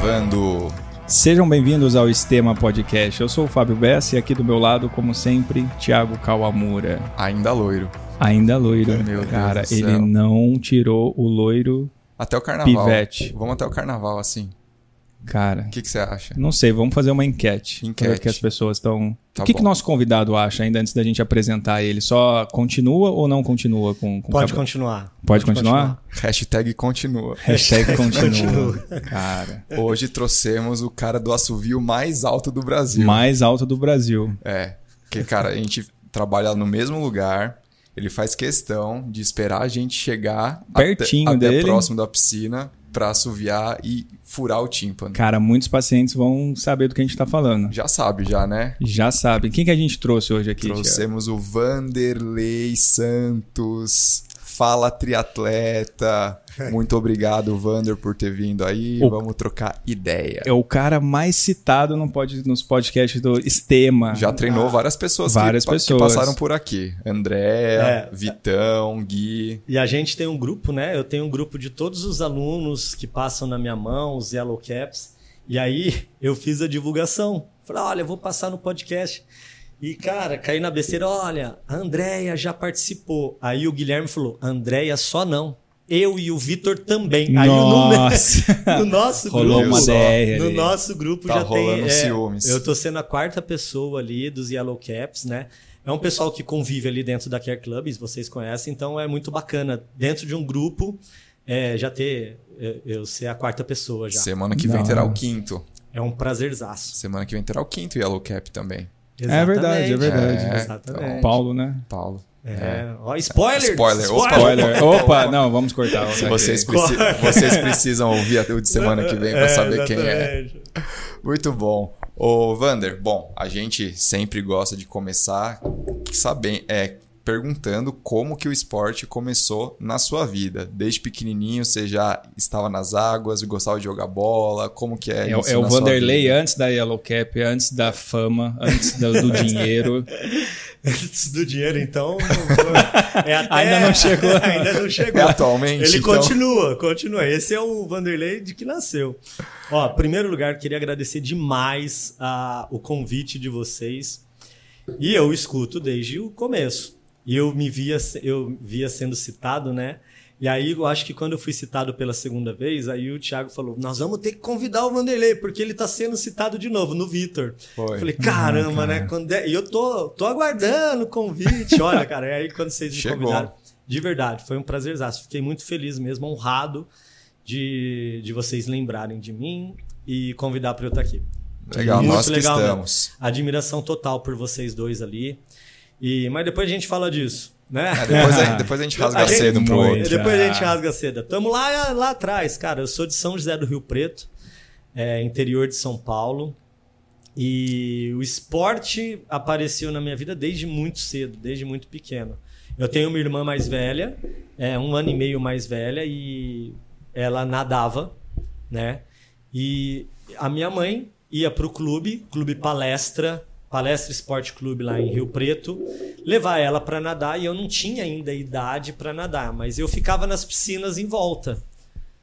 Gravando. Sejam bem-vindos ao Estema Podcast. Eu sou o Fábio Bessa e aqui do meu lado, como sempre, Thiago Kawamura. Ainda loiro. Ainda loiro. Meu Deus Cara, do ele céu. não tirou o loiro. Até o carnaval. Pivete. Vamos até o carnaval, assim. Cara, O que, que você acha? não sei, vamos fazer uma enquete. Enquete. Ver que as pessoas estão. Tá o que, que nosso convidado acha ainda antes da gente apresentar ele? Só continua ou não continua com, com Pode cabelo? continuar. Pode continuar? Hashtag continua. Hashtag continua. Cara, Hoje trouxemos o cara do assovio mais alto do Brasil. mais alto do Brasil. É. Porque, cara, a gente trabalha no mesmo lugar. Ele faz questão de esperar a gente chegar Pertinho até, até dele. próximo da piscina pra assoviar e furar o tímpano. Cara, muitos pacientes vão saber do que a gente tá falando. Já sabe, já, né? Já sabem. Quem que a gente trouxe hoje aqui? Thiago? Trouxemos o Vanderlei Santos. Fala triatleta. Muito obrigado, Vander, por ter vindo aí. O- Vamos trocar ideia. É o cara mais citado no pod, nos podcasts do Estema. Já treinou várias pessoas, Várias que, pessoas. que passaram por aqui. Andréa, É. Vitão, Gui. E a gente tem um grupo, né? Eu tenho um grupo de todos os alunos que passam na minha mão, os Yellow Caps. E aí eu fiz a divulgação. Falei, olha, eu vou passar no podcast. E, cara, caí na besteira, olha, a Andréia já participou. Aí o Guilherme falou, Andréia só não. Eu e o Vitor também. Aí Nossa. no, no nosso Rolou grupo. uma DR No nosso grupo Tá já rolando tem. é, ciúmes. Eu tô sendo a quarta pessoa ali dos Yellow Caps, né? É um pessoal que convive ali dentro da Care Clubs, vocês conhecem, então é muito bacana. Dentro de um grupo, é, já ter. é, Eu ser a quarta pessoa já. Semana que vem terá hora. o quinto. É um prazerzaço. Semana que vem terá o quinto Yellow Cap também. É verdade, é verdade. É, Exatamente. Paulo, né? Paulo. É. Ó, spoiler! Spoiler, opa. Spoiler. Opa, não, vamos cortar. Se vocês, preci- vocês precisam ouvir até o de semana que vem pra saber quem é. exatamente. Muito bom. Ô, Vander, bom, a gente sempre gosta de começar sabendo, é, perguntando como que o esporte começou na sua vida. Desde pequenininho você já estava nas águas, gostava de jogar bola, como que é É, isso é o Vanderlei antes da Yellow Cap, antes da fama, antes do, do dinheiro. Antes do dinheiro, então. é até- Ainda não chegou. Ainda não chegou. É atualmente, Ele então? continua, continua. Esse é o Vanderlei de que nasceu. Ó, em primeiro lugar, queria agradecer demais a, o convite de vocês. E eu escuto desde o começo. E eu me via, eu via sendo citado, né? E aí eu acho que quando eu fui citado pela segunda vez, aí o Thiago falou: Nós vamos ter que convidar o Vanderlei, porque ele tá sendo citado de novo no Vitor. Falei, caramba, né? Quando é- E eu tô, tô aguardando o convite. Olha, cara, e aí quando vocês me Chegou. convidaram, de verdade, foi um prazerzaço. Fiquei muito feliz mesmo, honrado de, de vocês lembrarem de mim e convidar para eu estar aqui. Legal, Muito nós que legal, né? estamos. Admiração total por vocês dois ali. E, mas depois a gente fala disso, né? É, depois, a, depois a gente rasga A gente- cedo um pro Muito. outro. Depois a gente Já. rasga a seda. Tamo lá, lá atrás, cara. Eu sou de São José do Rio Preto, é, interior de São Paulo. E o esporte apareceu na minha vida desde muito cedo, desde muito pequeno. Eu tenho uma irmã mais velha, é, um ano e meio mais velha, e ela nadava, né? E a minha mãe ia pro clube, clube palestra, palestra esporte clube lá em Rio Preto, levar ela para nadar e eu não tinha ainda idade para nadar, mas eu ficava nas piscinas em volta,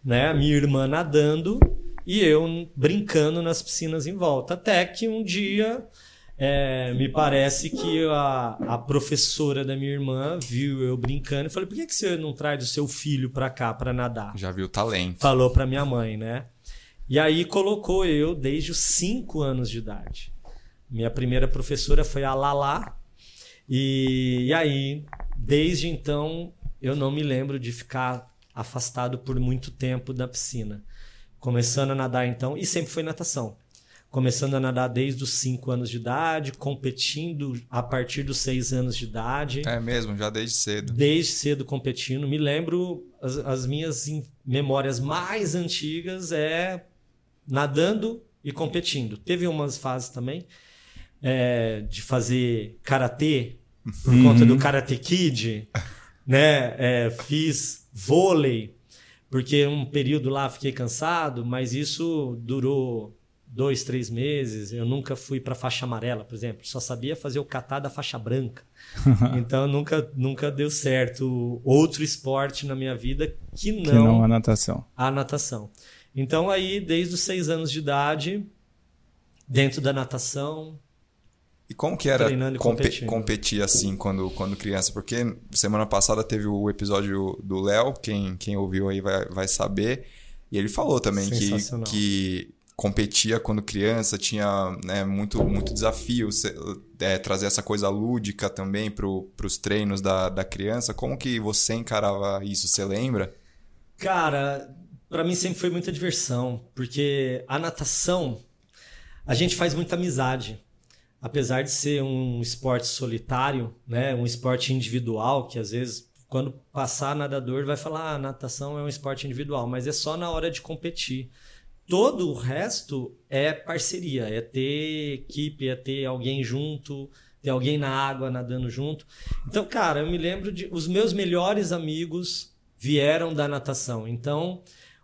né? Minha irmã nadando e eu brincando nas piscinas em volta, até que um dia é, me parece que a, a professora da minha irmã viu eu brincando e falou: por que, que você não traz o seu filho para cá para nadar? Já viu o talento. falou para minha mãe, né? E aí colocou eu desde os 5 anos de idade. Minha primeira professora foi a Lala. E, e aí, desde então, eu não me lembro de ficar afastado por muito tempo da piscina. Começando a nadar então, e sempre foi natação. Começando a nadar desde os 5 anos de idade, competindo a partir dos 6 anos de idade É mesmo, já desde cedo. desde cedo competindo. Me lembro, as, as minhas in- memórias mais antigas é nadando e competindo. Teve umas fases também é, de fazer karatê por conta do Karate Kid, né? É, fiz vôlei porque um período lá fiquei cansado, mas isso durou dois, três meses. Eu nunca fui para faixa amarela, por exemplo. Só sabia fazer o catar da faixa branca. então nunca, nunca deu certo outro esporte na minha vida que não, Que não a natação. a natação. Então aí, desde os seis anos de idade, dentro da natação, E como que era compe- competir assim quando, quando criança? Porque semana passada teve o episódio do Léo, quem, quem ouviu aí vai, vai saber. E ele falou também que, que competia quando criança, tinha né, muito, muito desafio, é, trazer essa coisa lúdica também para os treinos da, da criança. Como que você encarava isso? Você lembra? Cara, pra mim sempre foi muita diversão, porque a natação a gente faz muita amizade. Apesar de ser um esporte solitário, né, um esporte individual, que às vezes quando passar nadador vai falar, ah, natação é um esporte individual, mas é só na hora de competir. Todo o resto é parceria, é ter equipe, é ter alguém junto, ter alguém na água nadando junto. Então, cara, eu me lembro de os meus melhores amigos vieram da natação. Então,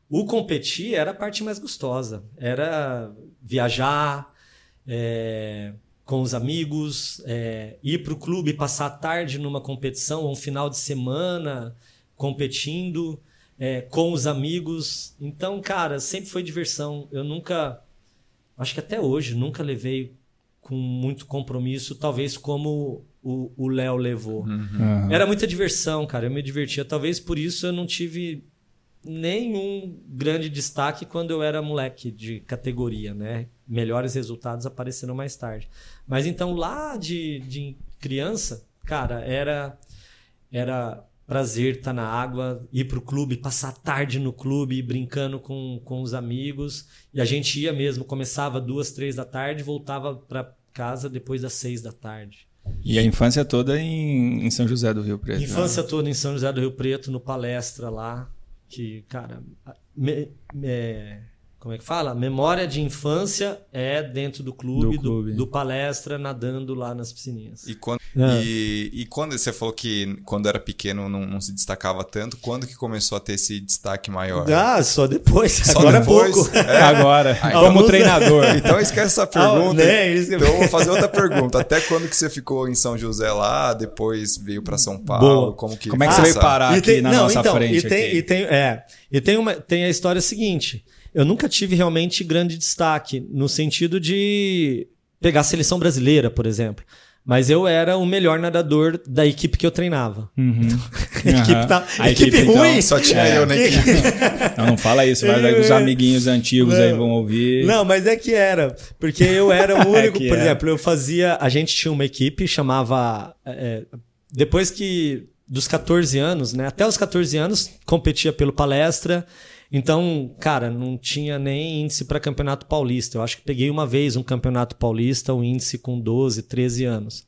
o competir era a parte mais gostosa. Era viajar é, com os amigos, é, ir para o clube, passar a tarde numa competição, ou um final de semana competindo é, com os amigos. Então, cara, sempre foi diversão. Eu nunca, acho que até hoje, nunca levei com muito compromisso, talvez como o Léo levou. Aham. Era muita diversão, cara. Eu me divertia. Talvez por isso eu não tive nenhum grande destaque quando eu era moleque de categoria, né? Melhores resultados apareceram mais tarde. Mas então lá de, de criança, cara, era era prazer estar na água, ir pro clube, passar a tarde no clube, brincando com, com os amigos. E a gente ia mesmo, começava duas, três da tarde, voltava para casa depois das seis da tarde. E a infância toda em, em São José do Rio Preto. né? Infância toda em São José do Rio Preto, no palestra lá, que, cara, me- me- como é que fala? Memória de infância é dentro do clube, Do do, clube. do palestra, nadando lá nas piscininhas. E quando, Ah. e, e quando você falou que quando era pequeno não, não se destacava tanto, quando que começou a ter esse destaque maior? Ah, só depois, Só agora depois? é pouco. É agora, Aí, como vamos- treinador. Então esquece essa Ah, pergunta. né, isso que- Então eu vou fazer outra pergunta. Até quando que você ficou em São José lá, depois veio para São Paulo? Boa. Como que Como é que você veio parar E aqui tem- na não, nossa então, frente? E tem, aqui? e tem, é, e tem, uma, tem a história seguinte. Eu nunca tive realmente grande destaque no sentido de pegar a seleção brasileira, por exemplo. Mas eu era o melhor nadador da equipe que eu treinava. Uhum. A equipe, tá, A equipe, equipe, então, ruim. Só tinha É. eu na equipe. Não, não fala isso, vai que os amiguinhos antigos aí vão ouvir. Não, mas é que era. Porque eu era o É único. que por era. exemplo, eu fazia. A gente tinha uma equipe, chamava. é, depois que. Dos 14 anos, né? Até os 14 anos, competia pelo palestra. Então, cara, não tinha nem índice para campeonato paulista. Eu acho que peguei uma vez um campeonato paulista, um índice com 12, 13 anos.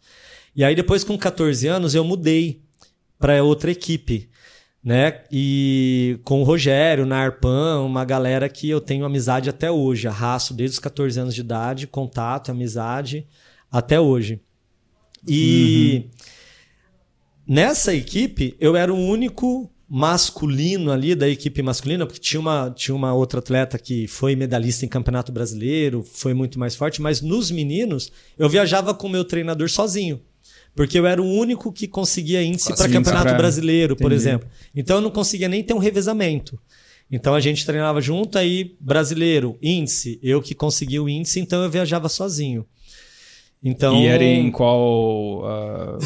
E aí, depois, com 14 anos, eu mudei para outra equipe né? E com o Rogério, na Arpan, uma galera que eu tenho amizade até hoje, arrasto desde os 14 anos de idade, contato, amizade até hoje. E nessa equipe eu era o único masculino ali da equipe masculina, porque tinha uma, tinha uma outra atleta que foi medalhista em Campeonato Brasileiro, foi muito mais forte, mas nos meninos eu viajava com o meu treinador sozinho. Porque eu era o único que conseguia índice para Índice Campeonato pra- Brasileiro, por Entendi. exemplo. Então eu não conseguia nem ter um revezamento. Então a gente treinava junto, aí brasileiro, índice, eu que conseguia o índice, então eu viajava sozinho. Então, E era em qual. ah,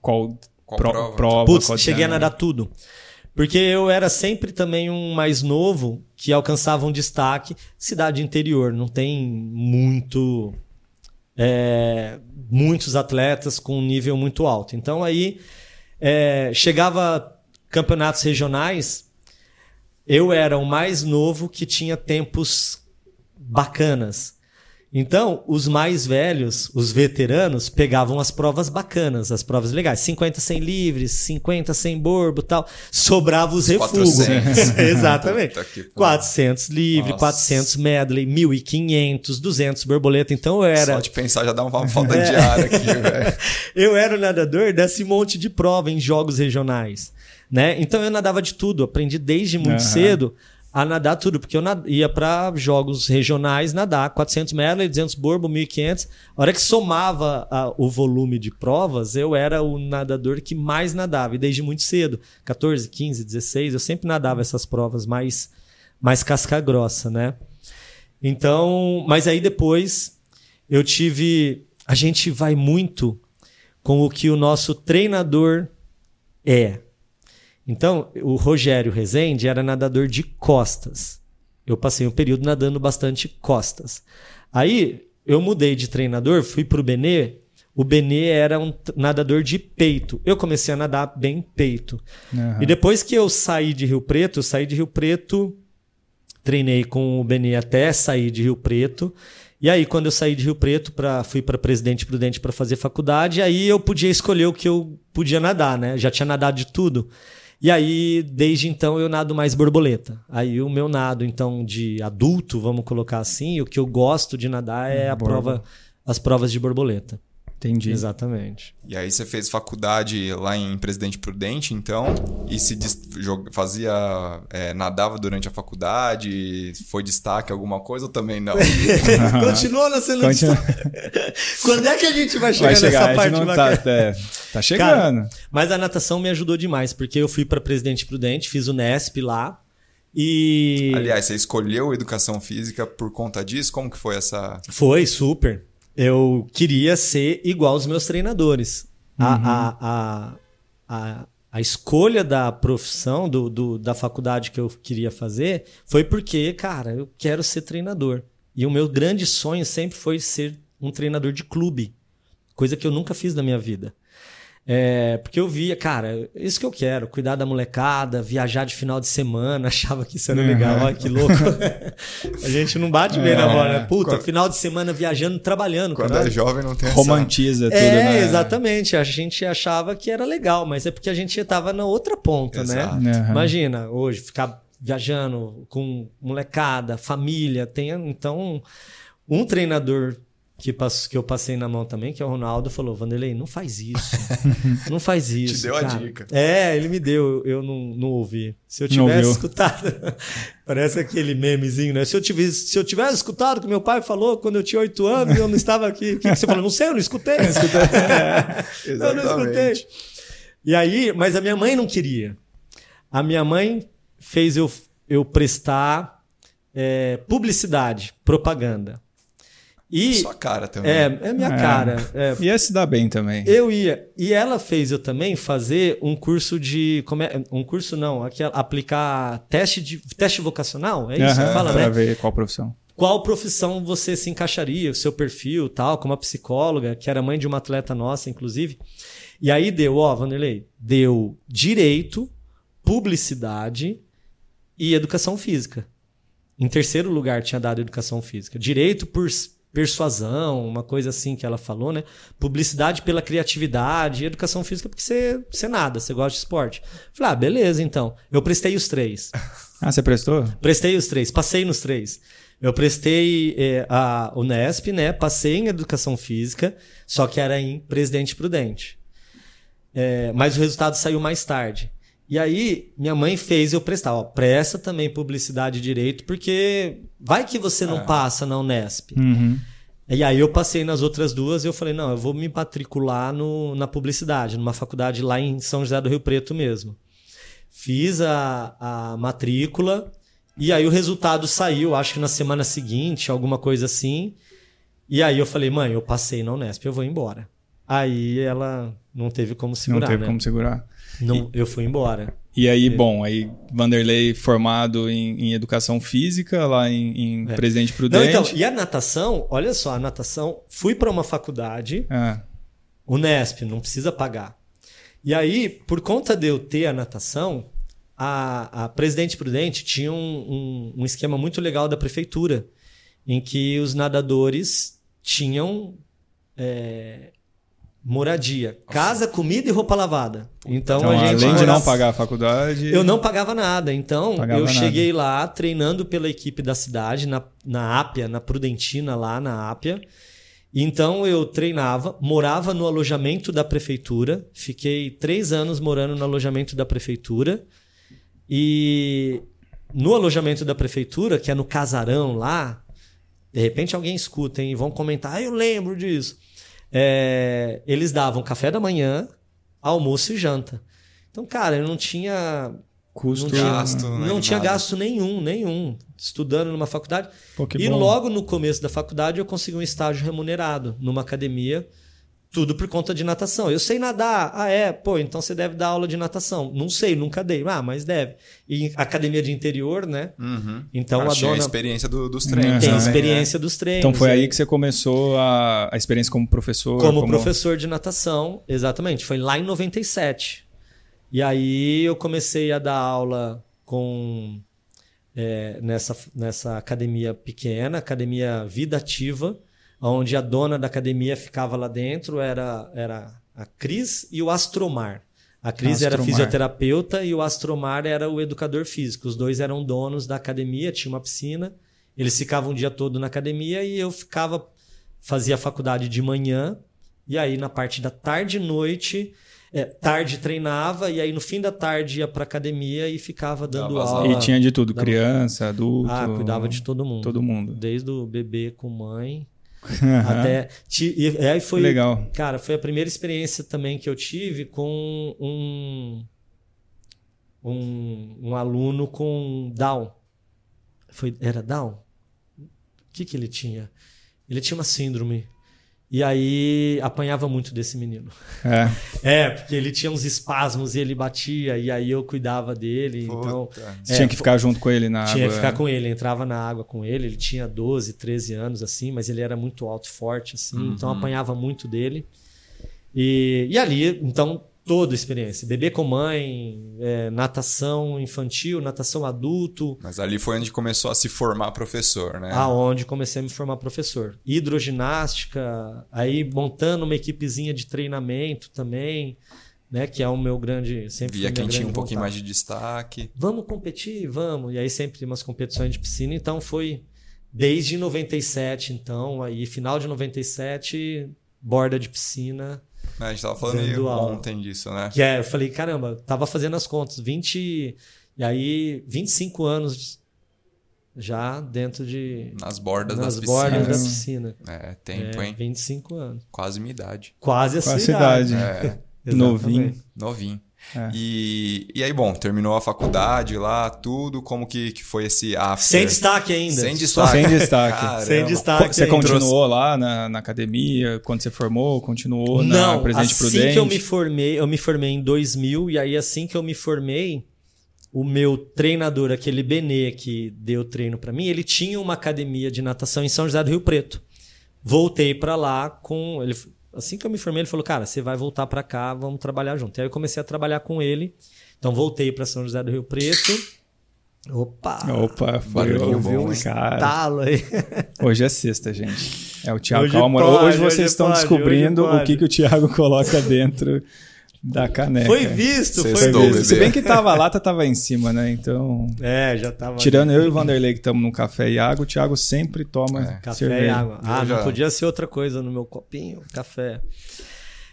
qual, Qual pro- prova? prova? Putz, cheguei a nadar tudo. Porque eu era sempre também um mais novo que alcançava um destaque. Cidade interior, não tem muito. é, muitos atletas com um nível muito alto. Então aí é, chegava campeonatos regionais, eu era o mais novo que tinha tempos bacanas. Então, os mais velhos, os veteranos, pegavam as provas bacanas, as provas legais. 50 sem livres, 50 sem borbo tal. Sobrava os refugos. 400. Exatamente. Que pariu. 400 livre, Nossa. 400 medley, 1.500, 200 borboleta. Então, eu era... Só de pensar já dá uma falta de ar aqui, velho. Eu era o nadador desse monte de prova em jogos regionais, né? Então eu nadava de tudo, aprendi desde muito Aham. cedo a nadar tudo, porque eu ia para jogos regionais nadar 400 medley, 200 borbo, 1500. A hora que somava a- o volume de provas, eu era o nadador que mais nadava, e desde muito cedo, 14, 15, 16, eu sempre nadava essas provas mais mais casca grossa, né? Então, mas aí depois eu tive. A gente vai muito com o que o nosso treinador é. Então, o Rogério Rezende era nadador de costas. Eu passei um período nadando bastante costas. Aí eu mudei de treinador, fui pro Benê. O Benê era um nadador de peito. Eu comecei a nadar bem peito. Aham. E depois que eu saí de Rio Preto, eu saí de Rio Preto, treinei com o Benê até sair de Rio Preto. E aí, quando eu saí de Rio Preto, pra, fui para Presidente Prudente para fazer faculdade, aí eu podia escolher o que eu podia nadar, né? Já tinha nadado de tudo. E aí, desde então, eu nado mais borboleta. Aí o meu nado, então, de adulto, vamos colocar assim, o que eu gosto de nadar é a Borbo. prova, as provas de borboleta. Entendi. Exatamente. E aí você fez faculdade lá em Presidente Prudente, então, e se fazia. é, nadava durante a faculdade, foi destaque alguma coisa ou também não? Continua na sendo Continua. Quando é que a gente vai chegar, Vai chegar, nessa parte não bacana? tá, é, tá chegando. Mas a natação me ajudou demais, porque eu fui para Presidente Prudente, fiz o Nesp lá. E Aliás, você escolheu educação física por conta disso? Como que foi essa. foi super. Eu queria ser igual aos meus treinadores. A, a, a, a, a escolha da profissão, do, do- da faculdade que eu queria fazer, foi porque, cara, eu quero ser treinador. E o meu grande sonho sempre foi ser um treinador de clube. Coisa que eu nunca fiz na minha vida. É, porque eu via, cara, isso que eu quero, cuidar da molecada, viajar de final de semana, achava que isso era Uhum. legal, olha que louco. a gente não bate bem na É. bola, né? Puta, Quando- final de semana viajando, trabalhando, Quando cara. é jovem não tem essa. Romantiza tudo, É, né? exatamente. A gente achava que era legal, mas é porque a gente tava na outra ponta, Exato. né? Aham. Imagina, hoje, ficar viajando com molecada, família, tem então um treinador que, passo, que eu passei na mão também, que é o Ronaldo, falou: Vanderlei, não faz isso. não faz isso. deu a cara." dica. É, ele me deu, eu não, não ouvi. Se eu Não tivesse escutado, parece aquele memezinho, né? Se eu, tivesse, se eu tivesse escutado o que meu pai falou quando eu tinha oito anos, eu não estava aqui. O que, que você falou? Não sei, eu não escutei. eu não escutei. Exatamente. E aí, mas a minha mãe não queria. A minha mãe fez eu, eu prestar é, publicidade, propaganda. E Sua cara também. é, é minha É. cara. é, Ia se dar bem também. eu ia. E ela fez eu também fazer um curso de. Como é, um curso não, aqui, aplicar teste, de, teste vocacional. É isso que Aham, fala, pra né? ver qual profissão. Qual profissão você se encaixaria, o seu perfil tal, como a psicóloga, que era mãe de uma atleta nossa, inclusive. E aí deu, ó, Vanderlei, deu direito, publicidade e educação física. Em terceiro lugar tinha dado educação física. Direito por persuasão, uma coisa assim que ela falou, né? Publicidade pela criatividade, educação física porque você, você nada, você gosta de esporte. Falei, ah, beleza, então. Eu prestei os três. Ah, você prestou? Prestei os três, passei nos três. Eu prestei eh, a Unesp, né? Passei em Educação Física, só que era em Presidente Prudente. Eh, mas o resultado saiu mais tarde. E aí, minha mãe fez eu prestar. Ó, presta também Publicidade e Direito, porque vai que você não passa na Unesp. Uhum. E aí eu passei nas outras duas e eu falei, não, eu vou me matricular no, na publicidade, numa faculdade lá em São José do Rio Preto mesmo. Fiz a, a matrícula e aí o resultado saiu, acho que na semana seguinte, alguma coisa assim. E aí eu falei, mãe, eu passei na Unesp, eu vou embora. Aí ela não teve como segurar, não teve né? como segurar. Não, eu fui embora. E aí, bom, aí Vanderlei formado em, em educação física lá em, em Presidente Não, Prudente. então, e a natação, olha só, a natação, fui para uma faculdade, Ah, Unesp, não precisa pagar. E aí, por conta de eu ter a natação, a, a Presidente Prudente tinha um, um, um esquema muito legal da prefeitura, em que os nadadores tinham é, moradia, casa, comida e roupa lavada. Então, então, a gente além de não pagar a faculdade. eu não pagava nada, então Pagava eu nada. cheguei lá treinando pela equipe da cidade, na, na Ápia, na Prudentina, lá na Ápia. Então eu treinava, morava no alojamento da prefeitura, fiquei três anos morando no alojamento da prefeitura. E no alojamento da prefeitura, que é no casarão lá, de repente alguém escuta hein, e vão comentar, ah, eu lembro disso. É, eles davam café da manhã, almoço e janta. Então, cara, eu não tinha Custo. Não tinha, Gasto, né, não tinha nada. gasto nenhum, nenhum. Estudando numa faculdade. Pô, e bom. logo no começo da faculdade eu consegui um estágio remunerado numa academia, tudo por conta de natação. Eu sei nadar. Ah, é? Pô, então você deve dar aula de natação. Não sei, nunca dei. Ah, mas deve. E academia de interior, né? Uhum. Então Ah, a tinha dona experiência do- dos treinos. tem Uhum. também, experiência dos treinos. Então foi E aí que você começou a, a experiência como professor? como professor de natação, exatamente. Foi lá em 97. E aí eu comecei a dar aula com é, nessa, nessa academia pequena, academia Vida Ativa, onde a dona da academia ficava lá dentro, era, era a Cris e o Astromar. A Cris era Astromar. fisioterapeuta e o Astromar era o educador físico. Os dois eram donos da academia, tinha uma piscina. Eles ficavam o dia todo na academia e eu ficava, fazia a faculdade de manhã, e aí na parte da tarde e noite, é, tarde treinava, e aí no fim da tarde ia pra academia e ficava dando Dava aula. E tinha de tudo, criança, adulto. Ah, cuidava de todo mundo. todo mundo. Desde o bebê com mãe Aham. até. E aí foi. Legal. Cara, foi a primeira experiência também que eu tive com um. Um, um aluno com Down. Foi, era Down? O que, que ele tinha? Ele tinha uma síndrome. E aí apanhava muito desse menino. É. É, porque ele tinha uns espasmos e ele batia, e aí eu cuidava dele. Então, Puta. Você É, tinha que ficar junto com ele na tinha água. que ficar com ele, entrava na água com ele. Ele tinha 12, 13 anos, assim, mas ele era muito alto e forte, assim, então apanhava muito dele. E, e ali, então, toda experiência: bebê com mãe, é, natação infantil, natação adulto, Mas ali foi onde começou a se formar professor, né? aonde comecei a me formar professor. Hidroginástica, aí montando uma equipezinha de treinamento também, né, que é o meu grande. Sempre Via quem tinha um pouquinho vontade. mais de destaque. Vamos competir? Vamos. E aí sempre umas competições de piscina. Então foi desde 97, então, aí final de 97, borda de piscina. Né? A gente tava falando ontem disso, né? Que é, eu falei, caramba, tava fazendo as contas, 20 e aí 25 anos já dentro de Nas bordas nas das bordas da piscinas. piscina. É, tempo, É, hein? 25 anos. Quase minha idade. Quase a a sua cidade. idade. É, Novinho. Novinho. É. E, e aí, bom, terminou a faculdade lá, tudo, como que, que foi esse after? Sem destaque ainda. Sem destaque. Sem destaque. Caramba. Sem destaque. Você ainda. continuou lá na, na academia? Quando você formou, continuou na Não, Presidente assim Prudente? que eu me formei, eu me formei em 2000 e aí assim que eu me formei, o meu treinador, aquele Benê que deu treino pra mim, ele tinha uma academia de natação em São José do Rio Preto. Voltei pra lá com ele assim que eu me formei, ele falou: "Cara, você vai voltar pra cá, vamos trabalhar junto". E aí eu comecei a trabalhar com ele. Então voltei pra São José do Rio Preto. Opa! Opa, foi ouviu bom, um hein? cara. Talo aí. Hoje é sexta, gente. É o Thiago Hoje Calma. pode, hoje vocês hoje estão pode, descobrindo hoje o que, que o Thiago coloca dentro da caneca. Foi visto, Vocês foi visto. Se bem que tava a lata, tava em cima, né? Então, É, já tava tirando eu e o Vanderlei que estamos no café e água, o Thiago sempre toma É. Café cerveja. e água. Ah, já- não podia ser outra coisa no meu copinho, café.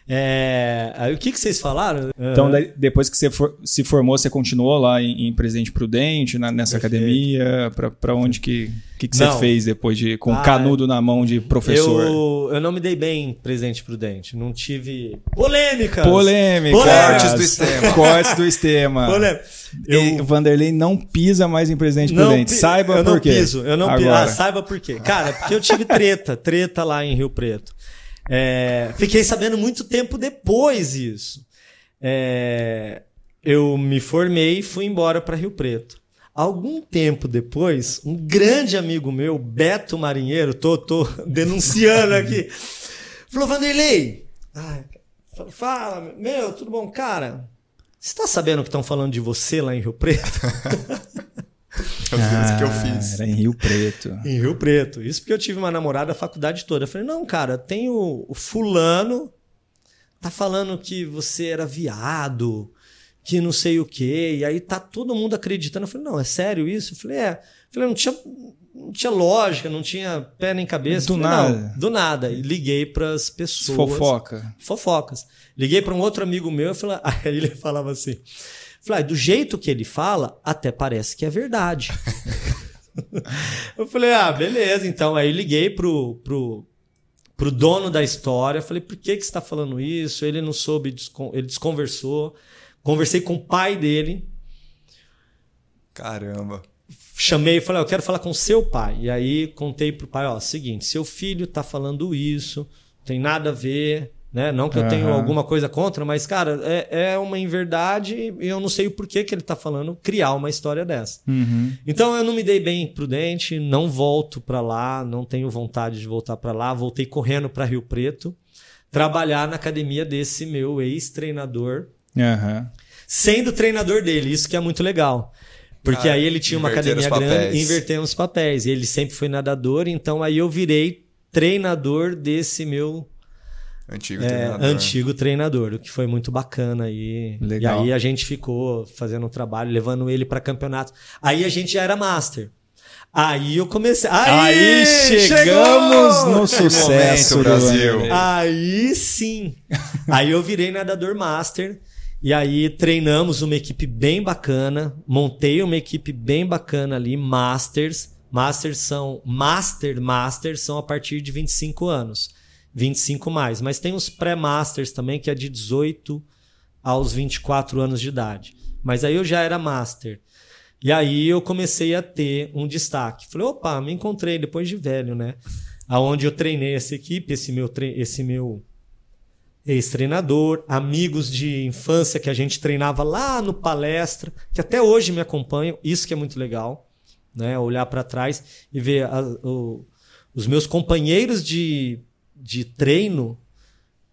É, aí o que, que vocês falaram? Então, daí, depois que você for- se formou, você continuou lá em, em Presidente Prudente, na- nessa Perfeito. academia? Pra, pra onde que, que, que você Não. fez depois de com o Ah, canudo na mão de professor? eu, eu não me dei bem em Presidente Prudente. Não tive. Polêmicas! Polêmica. Polêmicas do Estema. Cortes do Estema. Polêmica. Eu... E Vanderlei não pisa mais em Presidente não, Prudente. pi- Saiba eu por não quê. piso, eu não piso. Ah, saiba por quê. Cara, porque eu tive treta, treta lá em Rio Preto. É, fiquei sabendo muito tempo depois isso. É, eu me formei e fui embora para Rio Preto. Algum tempo depois, um grande amigo meu, Beto Marinheiro, tô, tô denunciando aqui, falou: Vanderlei, fala, meu, tudo bom? Cara, você tá sabendo que estão falando de você lá em Rio Preto? Vezes que eu fiz. Era em Rio Preto. Em Rio Preto. Isso porque eu tive uma namorada a faculdade toda. Eu falei, não, cara, tem o, o fulano, tá falando que você era viado, que não sei o quê. E aí tá todo mundo acreditando. Eu falei, não, é sério isso? Eu falei, é. Eu falei, não tinha, não tinha lógica, não tinha pé nem cabeça. Do falei, nada. Não, do nada. E liguei pras pessoas. Fofoca. Fofocas. Liguei para um outro amigo meu e falei, aí ele falava assim. Falei, ah, do jeito que ele fala, até parece que é verdade. eu falei, ah, beleza. Então, aí liguei pro, pro, pro dono da história. Falei, por que, que você está falando isso? Ele não soube, ele desconversou. Conversei com o pai dele. Caramba. chamei e falei, "Ó, eu quero falar com seu pai. E aí contei pro pai, ó, seguinte, seu filho tá falando isso, tem nada a ver, né? Não que eu tenha Aham. alguma coisa contra, mas, cara, é, é uma inverdade e eu não sei o porquê que ele tá falando criar uma história dessa. Uhum. Então eu não me dei bem prudente, não volto pra lá, não tenho vontade de voltar pra lá, voltei correndo pra Rio Preto, trabalhar na academia desse meu ex-treinador, Aham. sendo treinador dele, isso que é muito legal. Porque Ah, aí ele tinha uma academia grande e invertemos os papéis. E ele sempre foi nadador, então aí eu virei treinador desse meu Antigo é, treinador. antigo treinador, o que foi muito bacana aí. Legal. E aí a gente ficou fazendo um trabalho, levando ele para campeonato. Aí a gente já era master. Aí eu comecei. Aí chegamos no sucesso, momento, Brasil. Wander. Aí sim. aí eu virei nadador master. E aí treinamos uma equipe bem bacana. Montei uma equipe bem bacana ali, masters. Masters são. Master, masters são a partir de 25 anos. 25 mais. Mas tem os pré-masters também, que é de 18 aos 24 anos de idade. Mas aí eu já era master. E aí eu comecei a ter um destaque. Falei, opa, me encontrei depois de velho, né? Aonde eu treinei essa equipe, esse meu, esse meu ex-treinador, amigos de infância que a gente treinava lá no palestra, que até hoje me acompanham, isso que é muito legal, né? Olhar para trás e ver a- o- os meus companheiros de, de treino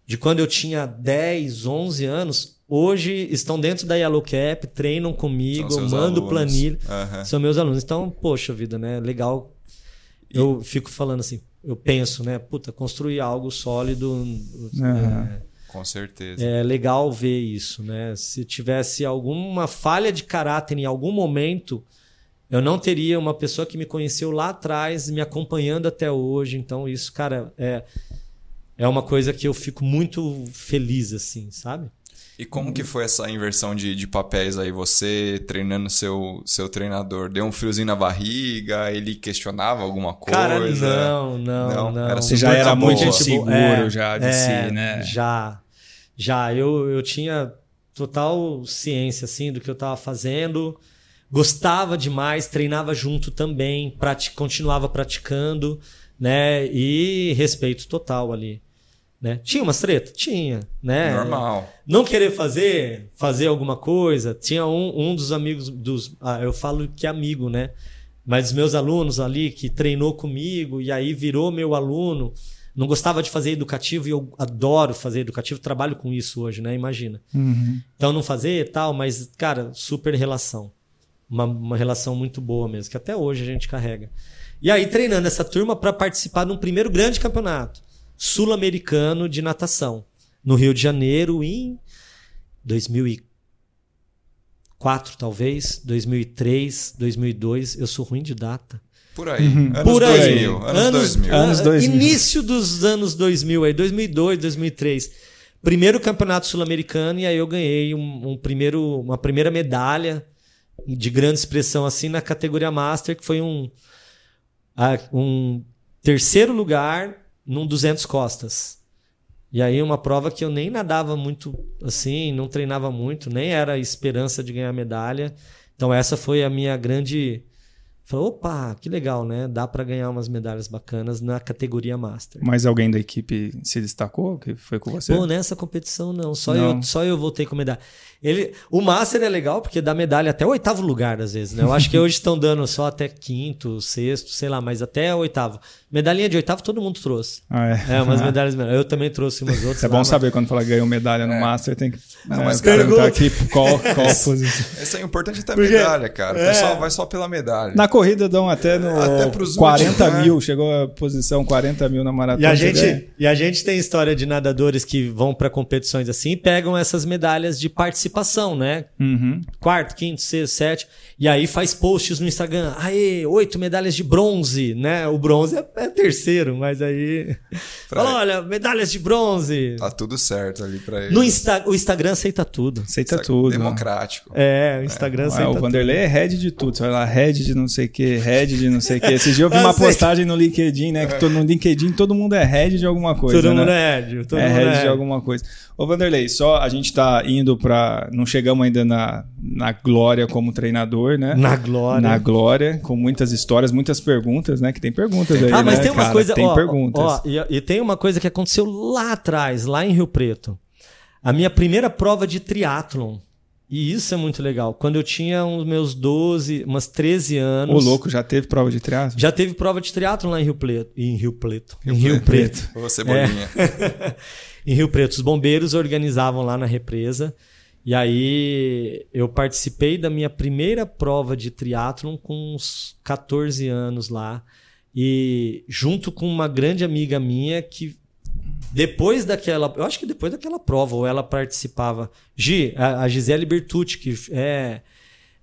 de quando eu tinha 10, 11 anos, hoje estão dentro da Yellow Cap, treinam comigo, eu mando alunos. planilha. Aham. São meus alunos. Então, poxa vida, né? Legal. Eu fico falando assim, eu penso, né? Puta, construir algo sólido. Aham. Com certeza. É, é legal ver isso, né? Se tivesse alguma falha de caráter em algum momento, eu não teria uma pessoa que me conheceu lá atrás, me acompanhando até hoje. Então, isso, cara, é, é uma coisa que eu fico muito feliz, assim, sabe? E como que foi essa inversão de, de papéis aí? Você treinando seu, seu treinador, deu um friozinho na barriga? Ele questionava alguma coisa? Cara, não, não, Não? não. Era Você já era de muito boa. seguro É, já de é, si, né? Já, já. Eu, eu tinha total ciência, assim, do que eu tava fazendo. Gostava demais, treinava junto também, prati continuava praticando, né? E respeito total ali. Né? Tinha umas treta? Tinha, né? Normal. Não querer fazer, fazer alguma coisa. Tinha um, um dos amigos dos. Ah, eu falo que é amigo, né? Mas os meus alunos ali que treinou comigo e aí virou meu aluno. Não gostava de fazer educativo e eu adoro fazer educativo, trabalho com isso hoje, né? Imagina. Uhum. Então não fazer e tal, mas, cara, super relação. Uma, uma relação muito boa mesmo, que até hoje a gente carrega. E aí treinando essa turma para participar de um primeiro grande campeonato sul-americano de natação, no Rio de Janeiro em 2004, talvez, 2003, 2002. Eu sou ruim de data. Por aí. Anos Por aí. 2000. Anos, 2000. Anos ah, 2000. Início dos anos 2000, aí 2002, 2003. Primeiro campeonato sul-americano e aí eu ganhei um, um primeiro, uma primeira medalha de grande expressão assim na categoria Master, que foi um, um terceiro lugar num 200 costas. E aí uma prova que eu nem nadava muito assim, não treinava muito, nem era esperança de ganhar medalha. Então essa foi a minha grande Falei, opa, que legal, né? Dá pra ganhar umas medalhas bacanas na categoria Master. Mas alguém da equipe se destacou que foi com você? Pô, nessa competição não, só, Não. Eu, só eu voltei com medalha. Ele, o Master é legal porque dá medalha até o oitavo lugar, às vezes, né? Eu acho que hoje estão dando só até quinto, sexto, sei lá, mas até o oitavo. Medalhinha de oitavo todo mundo trouxe. Ah, é. É, umas medalhas menores. Eu também trouxe umas outras. É lá, bom mas- saber quando fala ganhou medalha no Master, tem que Não, né, mas perguntar pergunta. aqui qual, qual posição. Esse é importante até a Porque- medalha, cara. O é. pessoal vai só pela medalha. Na corrida dão até no Até pros 40 últimos, né? mil, chegou a posição 40 mil na maratona. E a, gente, e a gente tem história de nadadores que vão pra competições assim e pegam essas medalhas de participação, né? Uhum. quarto, quinto, sexto, sétimo. E aí faz posts no Instagram. Aê, oito medalhas de bronze, né? O bronze é, é terceiro, mas aí. Pra- Fala, olha, medalhas de bronze. Tá tudo certo ali pra ele. No Insta, o Instagram aceita tudo. Aceita é tudo. Democrático. É, o Instagram Ah, aceita o tudo. Vanderlei é head de tudo. Você vai lá, head de não sei que, head de não sei o que. Esse dia eu vi uma postagem no LinkedIn, né? Que todo, no LinkedIn todo mundo é head de alguma coisa. Todo né? mundo é head. Todo é mundo head é de alguma coisa. Ô, Vanderlei, só a gente tá indo pra. Não chegamos ainda na, na glória como treinador, né? Na glória. Na glória, com muitas histórias, muitas perguntas, né? Que tem perguntas aí. Ah, mas né, tem uma cara? coisa. Tem ó, perguntas. ó, e, e tem uma coisa que aconteceu lá atrás, lá em Rio Preto. A minha primeira prova de triatlon. E isso é muito legal. Quando eu tinha uns meus 12, umas 13 anos. Ô, louco, já teve prova de triatlo? Já teve prova de triatlon lá em Rio Preto. Em Rio Preto. em Rio Preto. Ô, Cebolinha. em Rio Preto. Os bombeiros organizavam lá na represa. E aí eu participei da minha primeira prova de triatlon com uns 14 anos lá. E junto com uma grande amiga minha que depois daquela, eu acho que depois daquela prova, ou ela participava. Gi, a, a Gisele Bertucci, que é,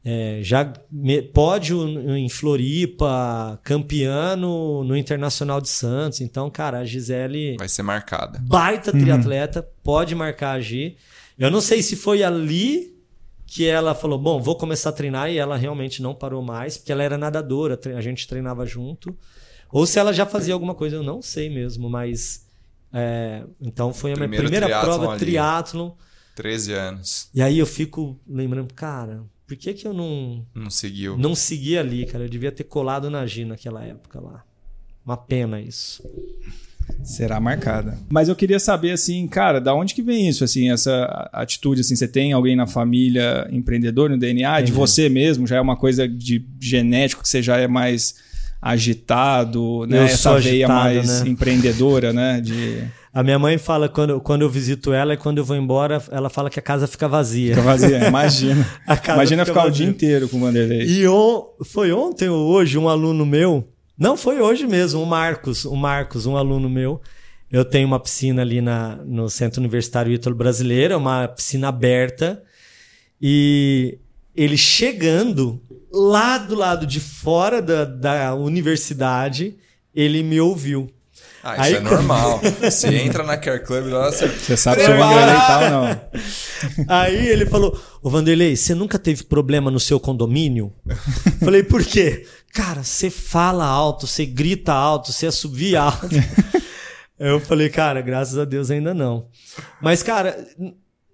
é já me, pódio em Floripa, campeã no, no Internacional de Santos. Então, cara, a Gisele. Vai ser marcada. Baita triatleta, pode marcar a Gi. Eu não sei se foi ali que ela falou: bom, vou começar a treinar, e ela realmente não parou mais, porque ela era nadadora, a gente treinava junto. Ou se ela já fazia alguma coisa, eu não sei mesmo, mas. É, então foi a minha Primeiro primeira prova ali. triatlon. 13 anos. E aí eu fico lembrando, cara, por que, que eu não, Não seguiu. não segui ali, cara? Eu devia ter colado na G naquela época lá. Uma pena isso. Será marcada. Mas eu queria saber, assim, cara, da onde que vem isso, assim, essa atitude, assim, você tem alguém na família empreendedor no DNA, de Entendi. você mesmo, já é uma coisa de genético, que você já é mais agitado, né? Eu Essa veia agitado, mais né? empreendedora, né? De A minha mãe fala, quando, quando eu visito ela e quando eu vou embora, ela fala que a casa fica vazia. fica vazia, imagina. A casa Imagina fica ficar o vazia. dia inteiro com o Vanderlei. E on, foi ontem ou hoje um aluno meu, não foi hoje mesmo, o Marcos, o Marcos, um aluno meu. Eu tenho uma piscina ali na, no Centro Universitário Ítalo Brasileiro, é uma piscina aberta. E ele chegando lá do lado de fora da, da universidade, ele me ouviu. Ah, isso Aí é normal. Você entra na Care Club lá, você... Você sabe se o Vanderlei tá ou não. Aí ele falou: Ô Vanderlei, você nunca teve problema no seu condomínio? Falei, por quê? Cara, você fala alto, você grita alto, você assovia alto. Eu falei, cara, graças a Deus ainda não. Mas, cara,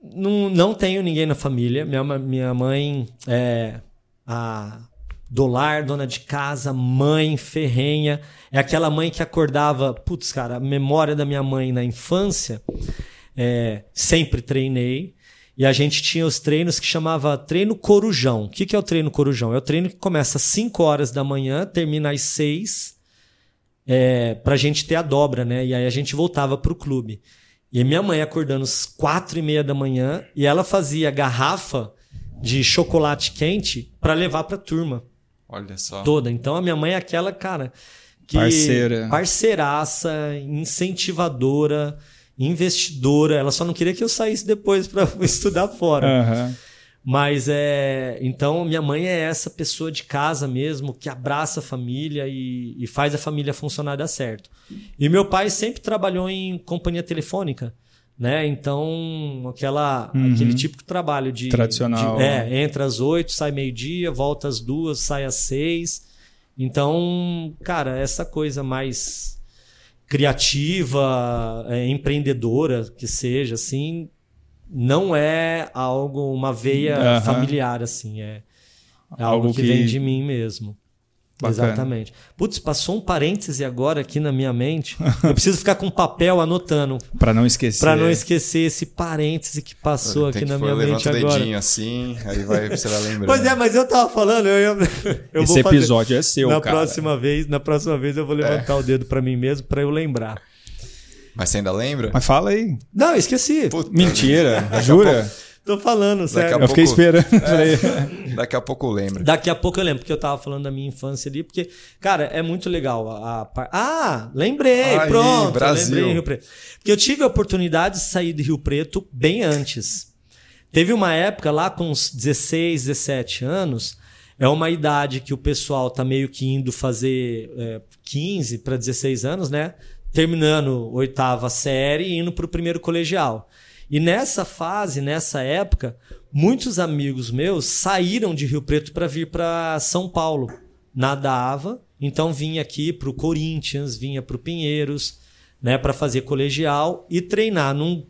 não, não tenho ninguém na família. Minha, minha mãe é a do lar, dona de casa, mãe ferrenha. É aquela mãe que acordava. Putz, cara, a memória da minha mãe na infância, é, sempre treinei. E a gente tinha os treinos que chamava treino corujão. O que, que é o treino corujão? É o treino que começa às 5 horas da manhã, termina às 6 é, pra gente ter a dobra, né? E aí a gente voltava pro clube. E minha mãe acordando às quatro e meia da manhã e ela fazia garrafa de chocolate quente pra levar pra turma Olha só. toda. Então a minha mãe é aquela, cara, que Parceira. parceiraça, incentivadora, investidora. Ela só não queria que eu saísse depois pra estudar fora. Aham. Mas é. Então, minha mãe é essa pessoa de casa mesmo, que abraça a família e, e faz a família funcionar dar certo. E meu pai sempre trabalhou em companhia telefônica. Né? Então, aquela, Uhum. aquele típico trabalho de. Tradicional. de- é, entra às oito, sai meio-dia, volta às duas, sai às seis. Então, cara, essa coisa mais criativa, é, empreendedora que seja, assim, não é algo, uma veia Aham. familiar, assim. É, é Algo algo que, que- vem de mim mesmo. Bacana. Exatamente. Putz, passou um parêntese agora aqui na minha mente. Eu preciso ficar com papel anotando Pra não esquecer. pra não esquecer esse parêntese que passou aqui que na for- minha mente levanta o agora. dedinho assim, aí vai, você vai lembrando. Pois é, mas eu tava falando, eu, eu, eu Esse vou fazer- episódio é seu, na cara. próxima vez, na próxima vez eu vou levantar o dedo pra mim mesmo pra eu lembrar. Mas você ainda lembra? Mas fala aí. Não, esqueci. Puta, Mentira, jura? Tô falando, sério. a Eu fiquei pouco- esperando. Falei, Daqui a pouco lembra. Daqui a pouco eu lembro, porque eu tava falando da minha infância ali, porque, cara, é muito legal. A, a par- Ah, lembrei, Aí, pronto. Brasil. Lembrei Rio Preto. Porque eu tive a oportunidade de sair de Rio Preto bem antes. Teve uma época lá com uns 16, 17 anos, é uma idade que o pessoal tá meio que indo fazer é, 15 para 16 anos, né? Terminando oitava série e indo pro primeiro colegial. E nessa fase, nessa época, muitos amigos meus saíram de Rio Preto para vir para São Paulo, nadava, então vinha aqui para o Corinthians, vinha para o Pinheiros, né, para fazer colegial e treinar num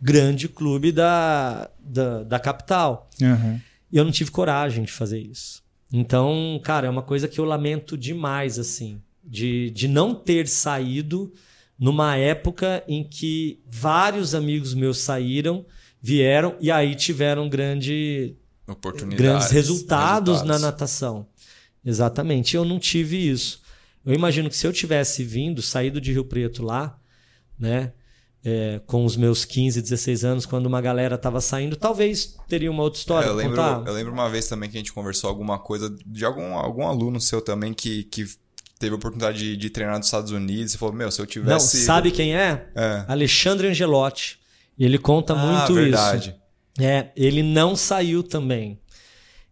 grande clube da, da, da capital. Uhum. E eu não tive coragem de fazer isso. Então, cara, é uma coisa que eu lamento demais, assim, de, de não ter saído numa época em que vários amigos meus saíram, vieram e aí tiveram grande, grandes resultados, resultados na natação. Exatamente. Eu não tive isso. Eu imagino que se eu tivesse vindo, saído de Rio Preto lá, né? É, com os meus 15, 16 anos, quando uma galera tava saindo, talvez teria uma outra história. É, eu, lembro, eu lembro uma vez também que a gente conversou alguma coisa de algum, algum aluno seu também que, que teve a oportunidade de, de treinar nos Estados Unidos. e falou: Meu, se eu tivesse. Não, sabe quem é? é. Alexandre Angelotti. Ele conta ah, muito verdade. isso. É, ele não saiu também.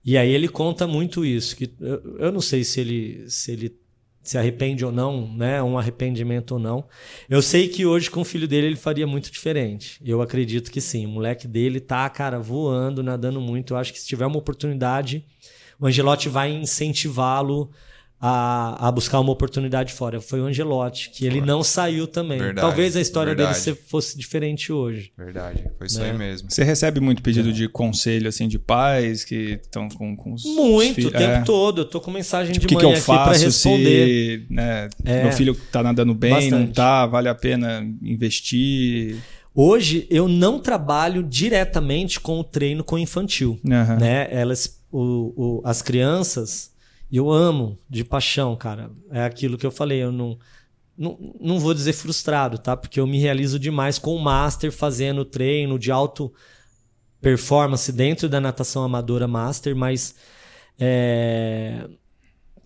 E aí ele conta muito isso. Que eu, eu não sei se ele, se ele se arrepende ou não, né? Um arrependimento ou não. Eu sei que hoje com o filho dele ele faria muito diferente. Eu acredito que sim. O moleque dele tá, cara, voando, nadando muito. Eu acho que se tiver uma oportunidade, o Angelotti vai incentivá-lo a, a, buscar uma oportunidade fora. Foi o Angelotti, que ele não saiu também. Verdade, Talvez a história verdade. dele fosse diferente hoje. Verdade, foi isso né? aí mesmo. Você recebe muito pedido é. de conselho assim de pais que estão com, com os Muito, os o tempo é. todo. Eu tô com mensagem tipo, de manhã que que eu aqui para responder. Se, né, é. Meu filho tá nadando bem, Bastante. não tá, vale a pena investir. Hoje eu não trabalho diretamente com o treino com infantil, uhum. né? Elas, o, o, as crianças eu amo de paixão, cara. É aquilo que eu falei, eu não, não, não vou dizer frustrado, tá? Porque eu me realizo demais com o Master fazendo treino de alto performance dentro da natação amadora Master, mas é,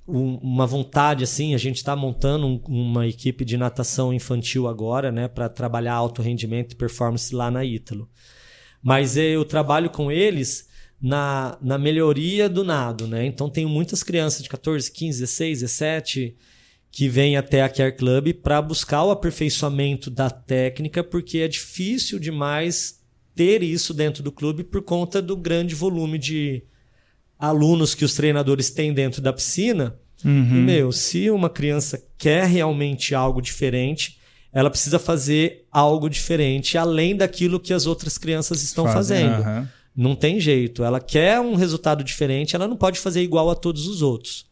uma vontade assim, a gente está montando um, uma equipe de natação infantil agora, né, para trabalhar alto rendimento e performance lá na Ítalo. Mas eu trabalho com eles na, na melhoria do nado, né? Então tenho muitas crianças de 14, 15, 16, 17 que vêm até a Care Club para buscar o aperfeiçoamento da técnica, porque é difícil demais ter isso dentro do clube por conta do grande volume de alunos que os treinadores têm dentro da piscina. Uhum. E, meu, se uma criança quer realmente algo diferente, ela precisa fazer algo diferente, além daquilo que as outras crianças estão fazendo. Uhum. Não tem jeito. Ela quer um resultado diferente, ela não pode fazer igual a todos os outros.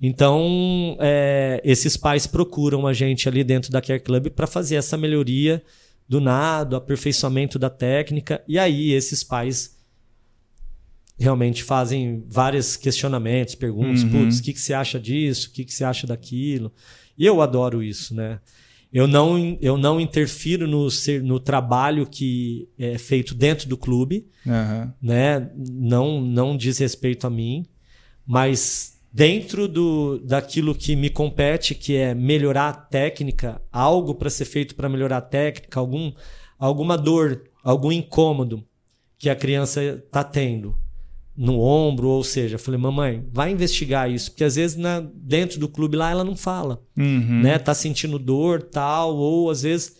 Então, é, esses pais procuram a gente ali dentro da Care Club para fazer essa melhoria do nado, aperfeiçoamento da técnica. E aí, esses pais realmente fazem vários questionamentos, perguntas: uhum. putz, o que, que você acha disso? O que, que você acha daquilo? E eu adoro isso, né? Eu não, eu não interfiro no, no trabalho que é feito dentro do clube, uhum. né? Não, não diz respeito a mim, mas dentro do, daquilo que me compete, que é melhorar a técnica, algo para ser feito para melhorar a técnica, algum, alguma dor, algum incômodo que a criança está tendo no ombro, ou seja, falei, mamãe, vai investigar isso, porque às vezes na, dentro do clube lá ela não fala, uhum. né? Tá sentindo dor, tal, ou às vezes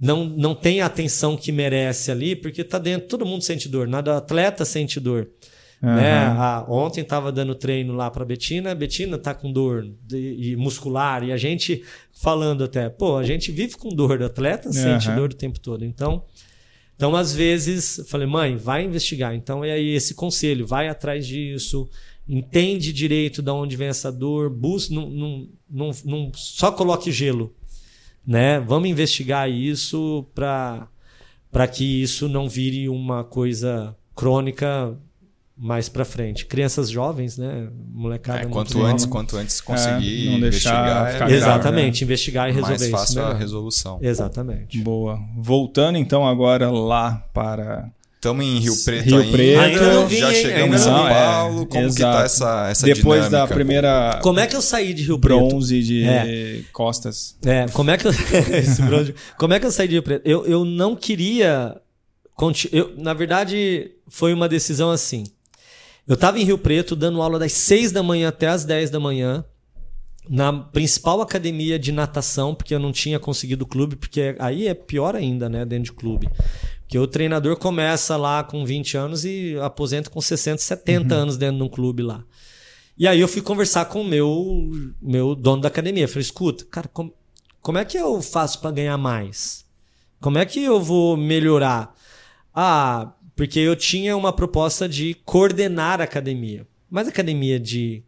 não, não tem a atenção que merece ali, porque tá dentro, todo mundo sente dor, nada atleta sente dor. Uhum. Né? Ah, ontem estava dando treino lá para Betina, a Betina tá com dor de, e muscular e a gente falando até, pô, a gente vive com dor, o atleta sente dor o tempo todo. Então, então, às vezes, falei, mãe, vai investigar. Então, é aí esse conselho, vai atrás disso, entende direito de onde vem essa dor, busca, não, não, não, não só coloque gelo, né? Vamos investigar isso para que isso não vire uma coisa crônica mais para frente. Crianças jovens, né? Molecada. É, quanto antes, nova. quanto antes conseguir é, não investigar. Deixar, é, exatamente, né? investigar e resolver mais fácil isso. a resolução. Exatamente. Boa. Voltando então agora lá para Estamos em Rio Preto Rio ainda. Preto. Ainda já chegamos em São Paulo. É, como exato. que tá essa, essa Depois dinâmica? da primeira... Como é que eu saí de Rio Preto? Bronze de é. costas. É, como é que eu... Esse bronze... Como é que eu saí de Rio Preto? Eu, eu não queria... Eu, na verdade, foi uma decisão assim. Eu estava em Rio Preto dando aula das 6 da manhã até as 10 da manhã, na principal academia de natação, porque eu não tinha conseguido clube, porque aí é pior ainda, né, dentro de clube. Porque o treinador começa lá com 20 anos e aposenta com 60, 70 uhum. anos dentro de um clube lá. E aí eu fui conversar com o meu, meu dono da academia. falei, escuta, cara, como, como é que eu faço para ganhar mais? Como é que eu vou melhorar? Ah, porque eu tinha uma proposta de coordenar a academia. Mas a academia de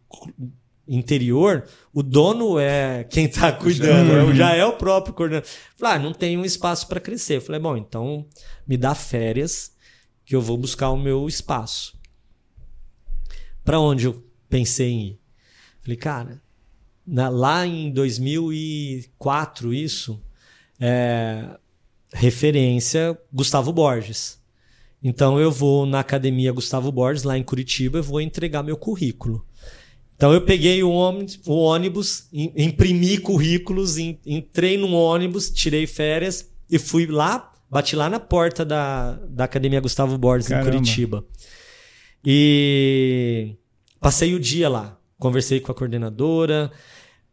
interior, o dono é quem está cuidando, já, já é o próprio coordenador. Falei, ah, não tem um espaço para crescer. falei, bom, então me dá férias que eu vou buscar o meu espaço. Para onde eu pensei em ir? Falei, cara, na, lá em 2004, isso, é, referência Gustavo Borges. Então eu vou na academia Gustavo Borges, lá em Curitiba, e vou entregar meu currículo. Então eu peguei o ônibus, o ônibus imprimi currículos, entrei num ônibus, tirei férias e fui lá, bati lá na porta da, da Academia Gustavo Borges, Caramba. em Curitiba. E passei o dia lá. Conversei com a coordenadora,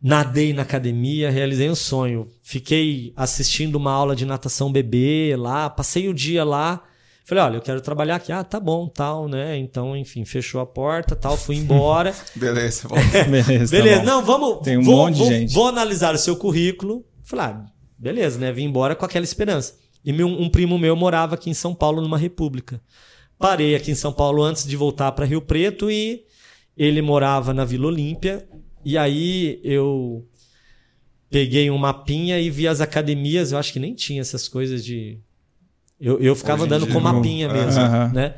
nadei na academia, realizei um sonho. Fiquei assistindo uma aula de natação bebê lá, passei o dia lá Falei, olha, eu quero trabalhar aqui. Ah, tá bom, tal, né? Então, enfim, fechou a porta, tal, fui embora. Beleza, bom. beleza. Beleza, tá não, vamos. Tem um vou, monte vou, de gente. Vou analisar o seu currículo. Falei, ah, beleza, né? Vim embora com aquela esperança. E meu, um primo meu morava aqui em São Paulo, numa república. Parei aqui em São Paulo antes de voltar para Rio Preto e ele morava na Vila Olímpia. E aí eu peguei um mapinha e vi as academias. Eu acho que nem tinha essas coisas de eu, eu ficava andando com mapinha mesmo, né?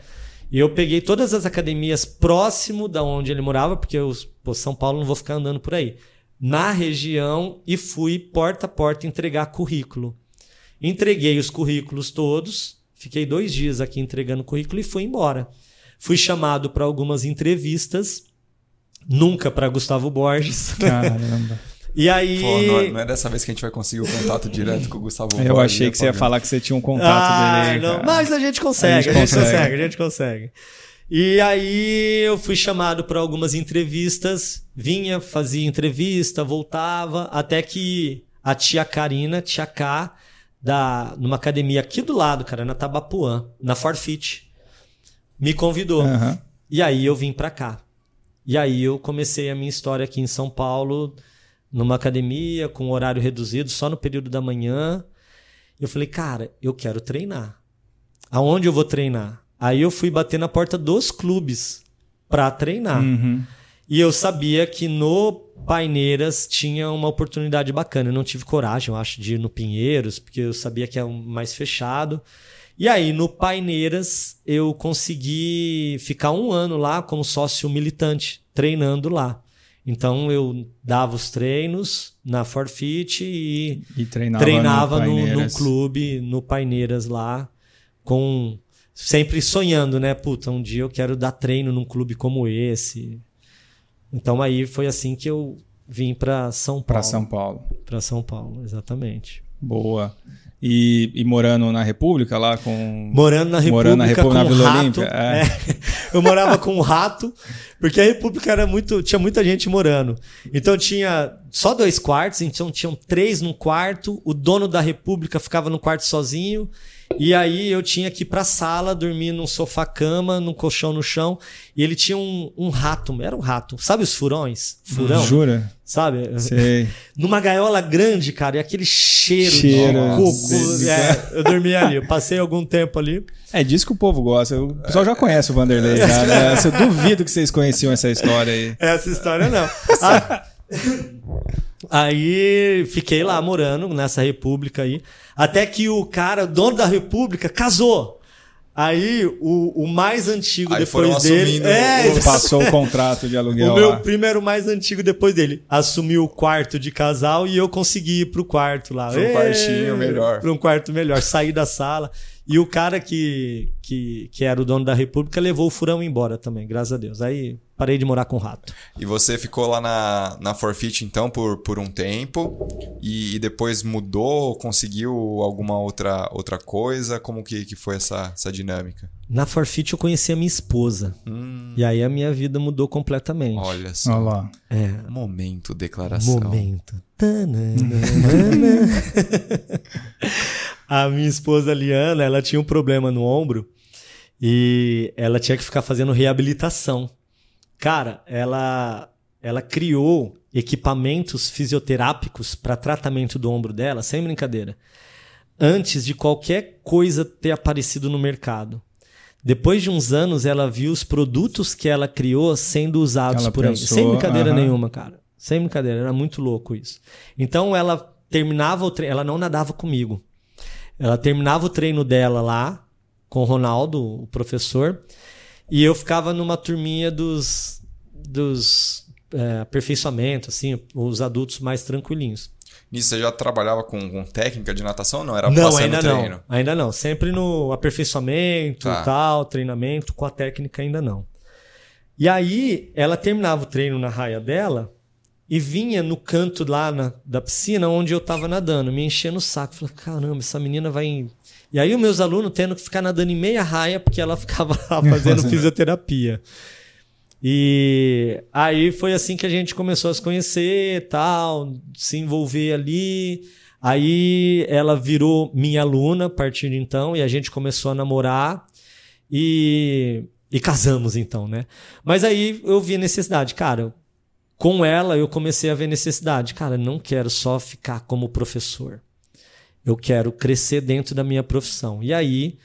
E eu peguei todas as academias próximo da onde ele morava, porque eu, pô, São Paulo não vou ficar andando por aí. Na região e fui porta a porta entregar currículo. Entreguei os currículos todos, fiquei dois dias aqui entregando currículo e fui embora. Fui chamado para algumas entrevistas, nunca para Gustavo Borges. Caramba. E aí. Pô, não, é, não, é dessa vez que a gente vai conseguir o contato direto com o Gustavo Eu achei que você ia falar que você tinha um contato ah, dele. Não, mas a gente consegue, a gente, a gente consegue. consegue, a gente consegue. E aí eu fui chamado para algumas entrevistas, vinha, fazia entrevista, voltava, até que a tia Karina, tia K, da, numa academia aqui do lado, cara, na Tabapuã, na Forfeit, me convidou. Uhum. E aí eu vim para cá. E aí eu comecei a minha história aqui em São Paulo numa academia com horário reduzido, só no período da manhã. Eu falei, cara, eu quero treinar. Aonde eu vou treinar? Aí eu fui bater na porta dos clubes para treinar. Uhum. E eu sabia que no Paineiras tinha uma oportunidade bacana. Eu não tive coragem, eu acho, de ir no Pinheiros, porque eu sabia que é mais fechado. E aí, no Paineiras, eu consegui ficar um ano lá como sócio militante, treinando lá. Então eu dava os treinos na Forfeit e, e treinava, treinava no, no, no, clube, no Paineiras lá, com sempre sonhando, né? Puta, um dia eu quero dar treino num clube como esse. Então aí foi assim que eu vim para São Paulo. Para São Paulo. Para São Paulo, exatamente. Boa. E, e, morando na República lá com. Morando na República. Morando na República, na Vila Olímpia. É. É. Eu morava com um rato, porque a República era muito. Tinha muita gente morando. Então tinha só dois quartos, então tinham três num quarto. O dono da República ficava no quarto sozinho. E aí eu tinha que ir pra sala, dormir num sofá-cama, num colchão no chão. E ele tinha um, um rato, era um rato. Sabe os furões? Furão? Jura? Sabe? Sei. Numa gaiola grande, cara, e aquele cheiro, cheiro de coco. É, eu dormi ali, eu passei algum tempo ali. É disso que o povo gosta. O pessoal já conhece o Vanderlei, cara. Eu duvido que vocês conheciam essa história aí. Essa história não. Ah, Aí fiquei lá morando nessa república aí. Até que o cara, dono da república, casou. Aí o, o mais antigo aí depois dele. É, o... passou o contrato de aluguel. O meu primo era o mais antigo depois dele. Assumiu o quarto de casal e eu consegui ir pro quarto lá. Para um quartinho melhor. Para um quarto melhor. Saí da sala. E o cara que, que, que era o dono da República levou o furão embora também, graças a Deus. Aí parei de morar com o rato. E você ficou lá na, na Forfeit, então, por, por um tempo, e, e, depois mudou, conseguiu alguma outra, outra coisa? Como que, que foi essa, essa dinâmica? Na Forfeit eu conheci a minha esposa. Hum. E aí a minha vida mudou completamente. Olha só. Olha lá. É. Momento declaração. Momento. a minha esposa Liana, ela tinha um problema no ombro e ela tinha que ficar fazendo reabilitação. Cara, ela ela criou equipamentos fisioterápicos para tratamento do ombro dela, sem brincadeira, antes de qualquer coisa ter aparecido no mercado. Depois de uns anos, ela viu os produtos que ela criou sendo usados Ela por aí. pensou, Sem brincadeira aham. nenhuma, cara. Sem brincadeira, era muito louco isso. Então ela terminava o treino, ela não nadava comigo. Ela terminava o treino dela lá com o Ronaldo, o professor, e eu ficava numa turminha dos dos é, aperfeiçoamento, assim, os adultos mais tranquilinhos. Nisso você já trabalhava com, com técnica de natação ou não? Era não, ainda treino? não. Ainda não. Sempre no aperfeiçoamento, Tá. tal, treinamento, com a técnica ainda não. E aí, ela terminava o treino na raia dela e vinha no canto lá na- da piscina onde eu tava nadando, me enchendo o saco. Falei, caramba, essa menina vai. Em-" E aí, os meus alunos tendo que ficar nadando em meia raia porque ela ficava lá fazendo fisioterapia. E aí foi assim que a gente começou a se conhecer, tal, se envolver ali. Aí ela virou minha aluna a partir de então e a gente começou a namorar e, e casamos então, né? Mas aí eu vi a necessidade, cara. Com ela eu comecei a ver necessidade, cara. Não quero só ficar como professor. Eu quero crescer dentro da minha profissão. E aí,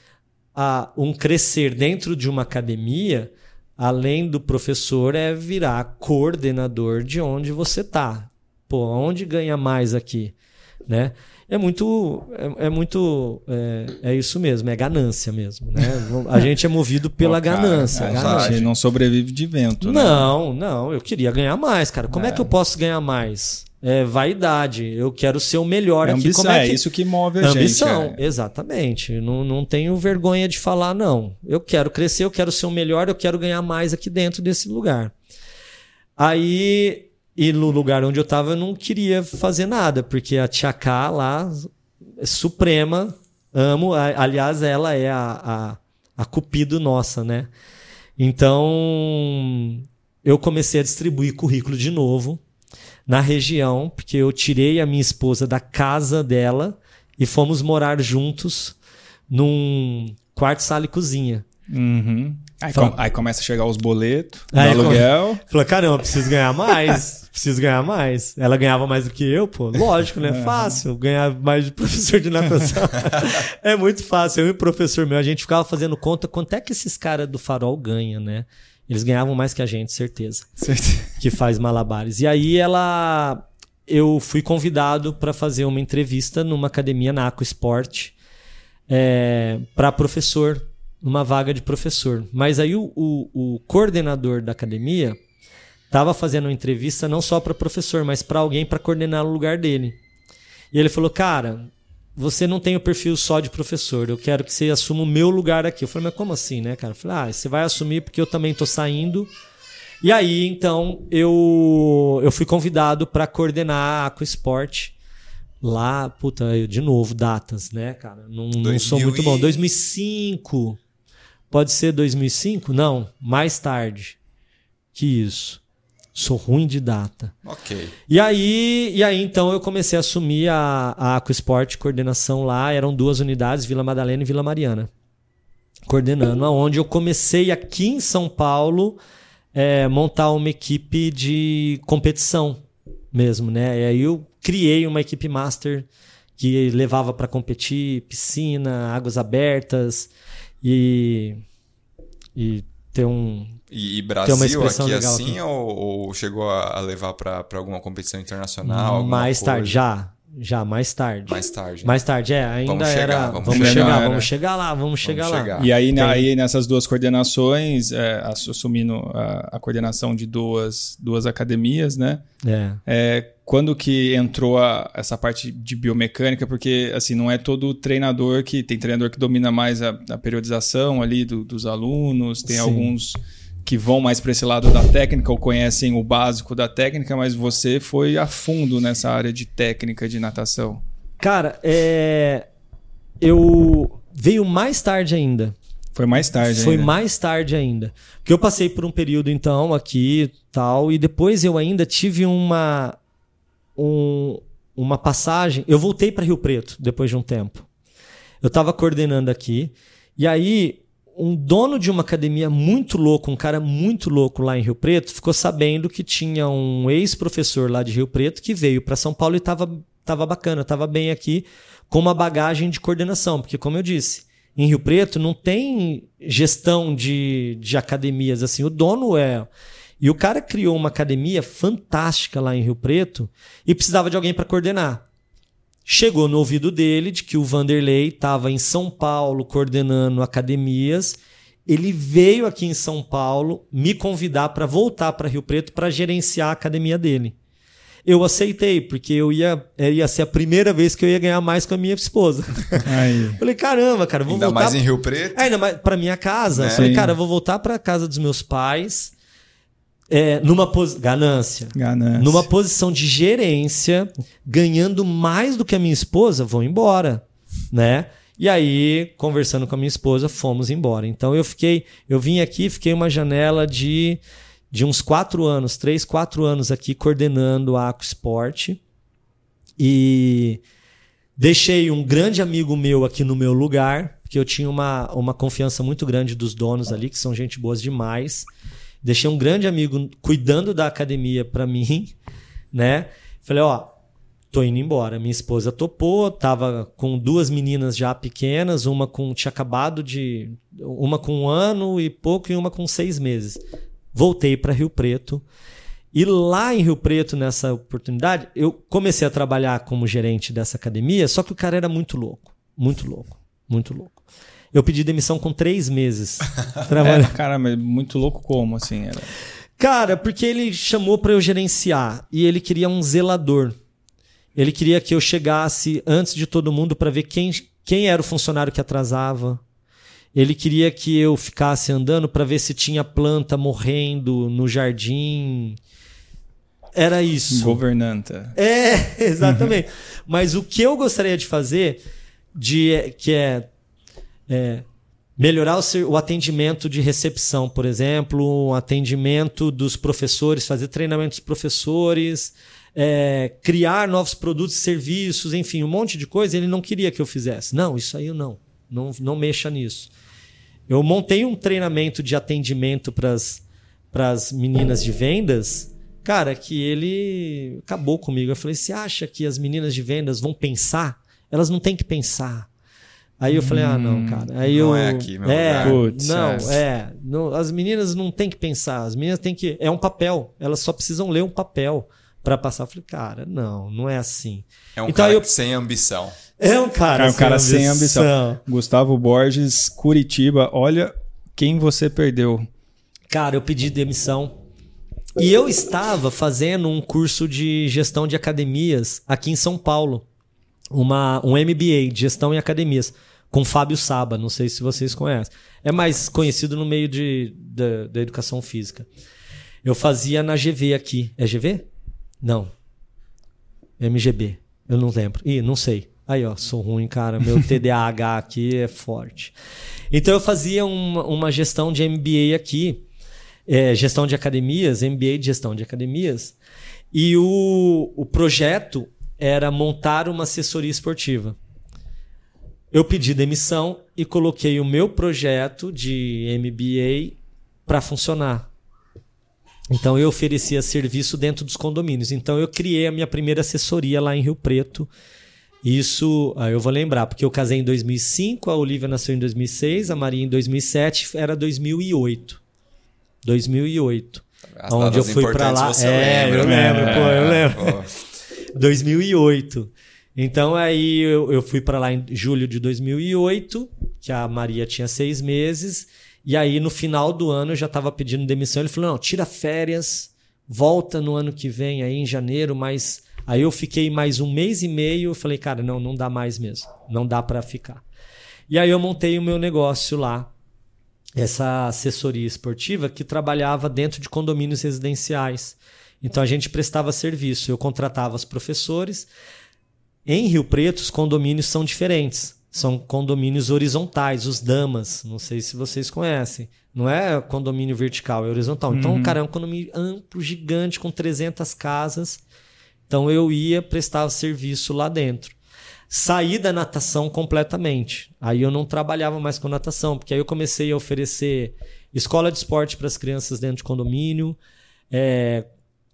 a, um crescer dentro de uma academia, além do professor, é virar coordenador de onde você tá. Pô, onde ganha mais aqui, né? É muito, é, é muito, é, é isso mesmo, é ganância mesmo, né? A gente é movido pela Pô, cara, ganância. A ganância. gente não sobrevive de vento, né? Não, não, eu queria ganhar mais, cara. Como é, É. que eu posso ganhar mais? É vaidade. Eu quero ser o melhor É, aqui. ambição, Como é, é que... isso que move a Ambição, gente. é. exatamente. Não, não tenho vergonha de falar, não. Eu quero crescer, eu quero ser o melhor, eu quero ganhar mais aqui dentro desse lugar. Aí, e no lugar onde eu tava, eu não queria fazer nada, porque a Tia K lá, é suprema, amo. Aliás, ela é a, a, a cupido nossa, né? Então, eu comecei a distribuir currículo de novo na região, porque eu tirei a minha esposa da casa dela e fomos morar juntos num quarto, sala e cozinha. Uhum. Aí, Fala. com- aí começa a chegar os boletos do aluguel. Falei, caramba, preciso ganhar mais. preciso ganhar mais. Ela ganhava mais do que eu, pô. Lógico, né? Fácil ganhar mais de professor de natação. é muito fácil. Eu e o professor meu, a gente ficava fazendo conta quanto é que esses caras do farol ganham, né? Eles ganhavam mais que a gente, certeza. que faz malabares. E aí ela eu fui convidado para fazer uma entrevista numa academia na Aqua Sport para professor, numa vaga de professor. Mas aí o, o, o coordenador da academia estava fazendo uma entrevista não só para professor, mas para alguém para coordenar o lugar dele. E ele falou: Cara, você não tem o perfil só de professor, eu quero que você assuma o meu lugar aqui. Eu falei: Mas como assim, né, cara? Eu falei: Ah, você vai assumir porque eu também tô saindo. E aí, então, eu, eu fui convidado para coordenar a Aquasport lá, puta, eu, de novo, datas, né, cara? Não, não sou 2000 muito bom. e- 2005. Pode ser 2005? Não, mais tarde que isso. Sou ruim de data. Ok. E aí, e aí então eu comecei a assumir a, a Aquasport coordenação lá, eram duas unidades, Vila Madalena e Vila Mariana. Coordenando, aonde eu comecei aqui em São Paulo é, montar uma equipe de competição mesmo, né? E aí eu criei uma equipe master que levava para competir, piscina, águas abertas e e ter um E, e Tem uma Brasil expressão aqui legal assim aqui. Ou, ou chegou a a levar para alguma competição internacional? alguma mais coisa? tarde, já, já mais tarde. Mais tarde. Mais tarde, é, ainda Vamos chegar, era. vamos Vamos, chegar. chegar, Era. vamos chegar lá, vamos chegar lá. chegar. E aí, Tem. aí nessas duas coordenações, é, ass- assumindo a, a coordenação de duas, duas academias, né? É. É, quando que entrou a- essa parte de biomecânica? Porque assim não é todo treinador que tem treinador que domina mais a, a periodização ali do- dos alunos, tem Sim. alguns que vão mais para esse lado da técnica ou conhecem o básico da técnica, mas você foi a fundo nessa área de técnica de natação. Cara, é. Eu. Veio mais tarde ainda. Foi mais tarde. Foi ainda. mais tarde ainda. Porque eu passei por um período, então, aqui tal, e depois eu ainda tive uma. um- uma passagem. Eu voltei para Rio Preto depois de um tempo. Eu estava coordenando aqui, e aí um dono de uma academia muito louco, um cara muito louco lá em Rio Preto, ficou sabendo que tinha um ex-professor lá de Rio Preto que veio para São Paulo e estava tava bacana, estava bem aqui, com uma bagagem de coordenação. Porque, como eu disse, em Rio Preto não tem gestão de, de academias assim. O dono é. E o cara criou uma academia fantástica lá em Rio Preto e precisava de alguém para coordenar. Chegou no ouvido dele de que o Vanderlei estava em São Paulo coordenando academias. Ele veio aqui em São Paulo me convidar para voltar para Rio Preto para gerenciar a academia dele. Eu aceitei, porque eu ia, ia ser a primeira vez que eu ia ganhar mais com a minha esposa. Aí. Falei, caramba, cara, vou Ainda voltar. mais em Rio Preto. É, ainda mais pra minha casa. Né? Falei, Sim. cara, eu vou voltar pra casa dos meus pais. É, numa posição. Ganância. Ganância. Numa posição de gerência, ganhando mais do que a minha esposa, vou embora, né? E aí, conversando com a minha esposa, fomos embora. Então eu fiquei, eu vim aqui, fiquei uma janela de, de uns quatro anos, três, quatro anos aqui coordenando a Aquasport. E deixei um grande amigo meu aqui no meu lugar, porque eu tinha uma, uma confiança muito grande dos donos ali, que são gente boas demais. Deixei um grande amigo cuidando da academia para mim, né? Falei, ó, tô indo embora. Minha esposa topou, tava com duas meninas já pequenas, uma com tinha acabado de uma com um ano e pouco e uma com seis meses. Voltei para Rio Preto. E lá em Rio Preto, nessa oportunidade, eu comecei a trabalhar como gerente dessa academia, só que o cara era muito louco. Muito louco. Muito louco. Eu pedi demissão com três meses. trabalhando. É, cara, mas muito louco como, assim? Era... Cara, porque ele chamou para eu gerenciar e ele queria um zelador. Ele queria que eu chegasse antes de todo mundo para ver quem, quem era o funcionário que atrasava. Ele queria que eu ficasse andando para ver se tinha planta morrendo no jardim. Era isso. Governanta. É, exatamente. Mas o que eu gostaria de fazer, de, que é, é, melhorar o, o atendimento de recepção, por exemplo, o atendimento dos professores, fazer treinamento dos professores, é, criar novos produtos e serviços, enfim, um monte de coisa, ele não queria que eu fizesse. Não, isso aí eu não. Não, não mexa nisso. Eu montei um treinamento de atendimento para as meninas de vendas, cara, que ele acabou comigo. Eu falei: você acha que as meninas de vendas vão pensar? Elas não têm que pensar. Aí eu falei: ah, não, cara. Aí não eu, é aqui meu é, lugar. Putz, não, é. é. não- as meninas não têm que pensar. As meninas têm que. É um papel. Elas só precisam ler um papel para passar. Eu falei: cara, não, não é assim. É um Então cara eu- sem ambição. É um cara, Cara, um cara sem ambição. Gustavo Borges, Curitiba. Olha quem você perdeu. Cara, eu pedi demissão. E eu estava fazendo um curso de gestão de academias aqui em São Paulo. Uma, um MBA de gestão em academias, com Fábio Saba. Não sei se vocês conhecem. É mais conhecido no meio de, da, da educação física. Eu fazia na GV aqui. É GV? Não. MGB. Eu não lembro. Ih, não sei. Aí, ó, sou ruim, cara. Meu TDAH aqui é forte. Então eu fazia uma, uma gestão de MBA aqui, é, gestão de academias, MBA de gestão de academias, e o, o projeto era montar uma assessoria esportiva. Eu pedi demissão e coloquei o meu projeto de MBA para funcionar. Então eu oferecia serviço dentro dos condomínios. Então eu criei a minha primeira assessoria lá em Rio Preto. Isso, ah, eu vou lembrar, porque eu casei em 2005, a Olivia nasceu em 2006, a Maria em 2007, era 2008. 2008. As Onde eu fui importantes lá. É, lembra, eu né? lembro, pô, eu lembro. Pô, 2008. Então aí eu, eu fui para lá em julho de 2008, que a Maria tinha seis meses, e aí no final do ano eu já estava pedindo demissão. Ele falou: não, tira férias, volta no ano que vem, aí em janeiro, mas. Aí eu fiquei mais um mês e meio. Eu falei, cara, não, não dá mais mesmo. Não dá para ficar. E aí eu montei o meu negócio lá, essa assessoria esportiva que trabalhava dentro de condomínios residenciais. Então a gente prestava serviço. Eu contratava os professores. Em Rio Preto, os condomínios são diferentes. São condomínios horizontais, os damas. Não sei se vocês conhecem. Não é condomínio vertical, é horizontal. Então, cara, é um condomínio amplo, gigante, com 300 casas. Então, eu ia prestar serviço lá dentro. saí da natação completamente. Aí eu não trabalhava mais com natação, porque aí eu comecei a oferecer escola de esporte para as crianças dentro de condomínio, é,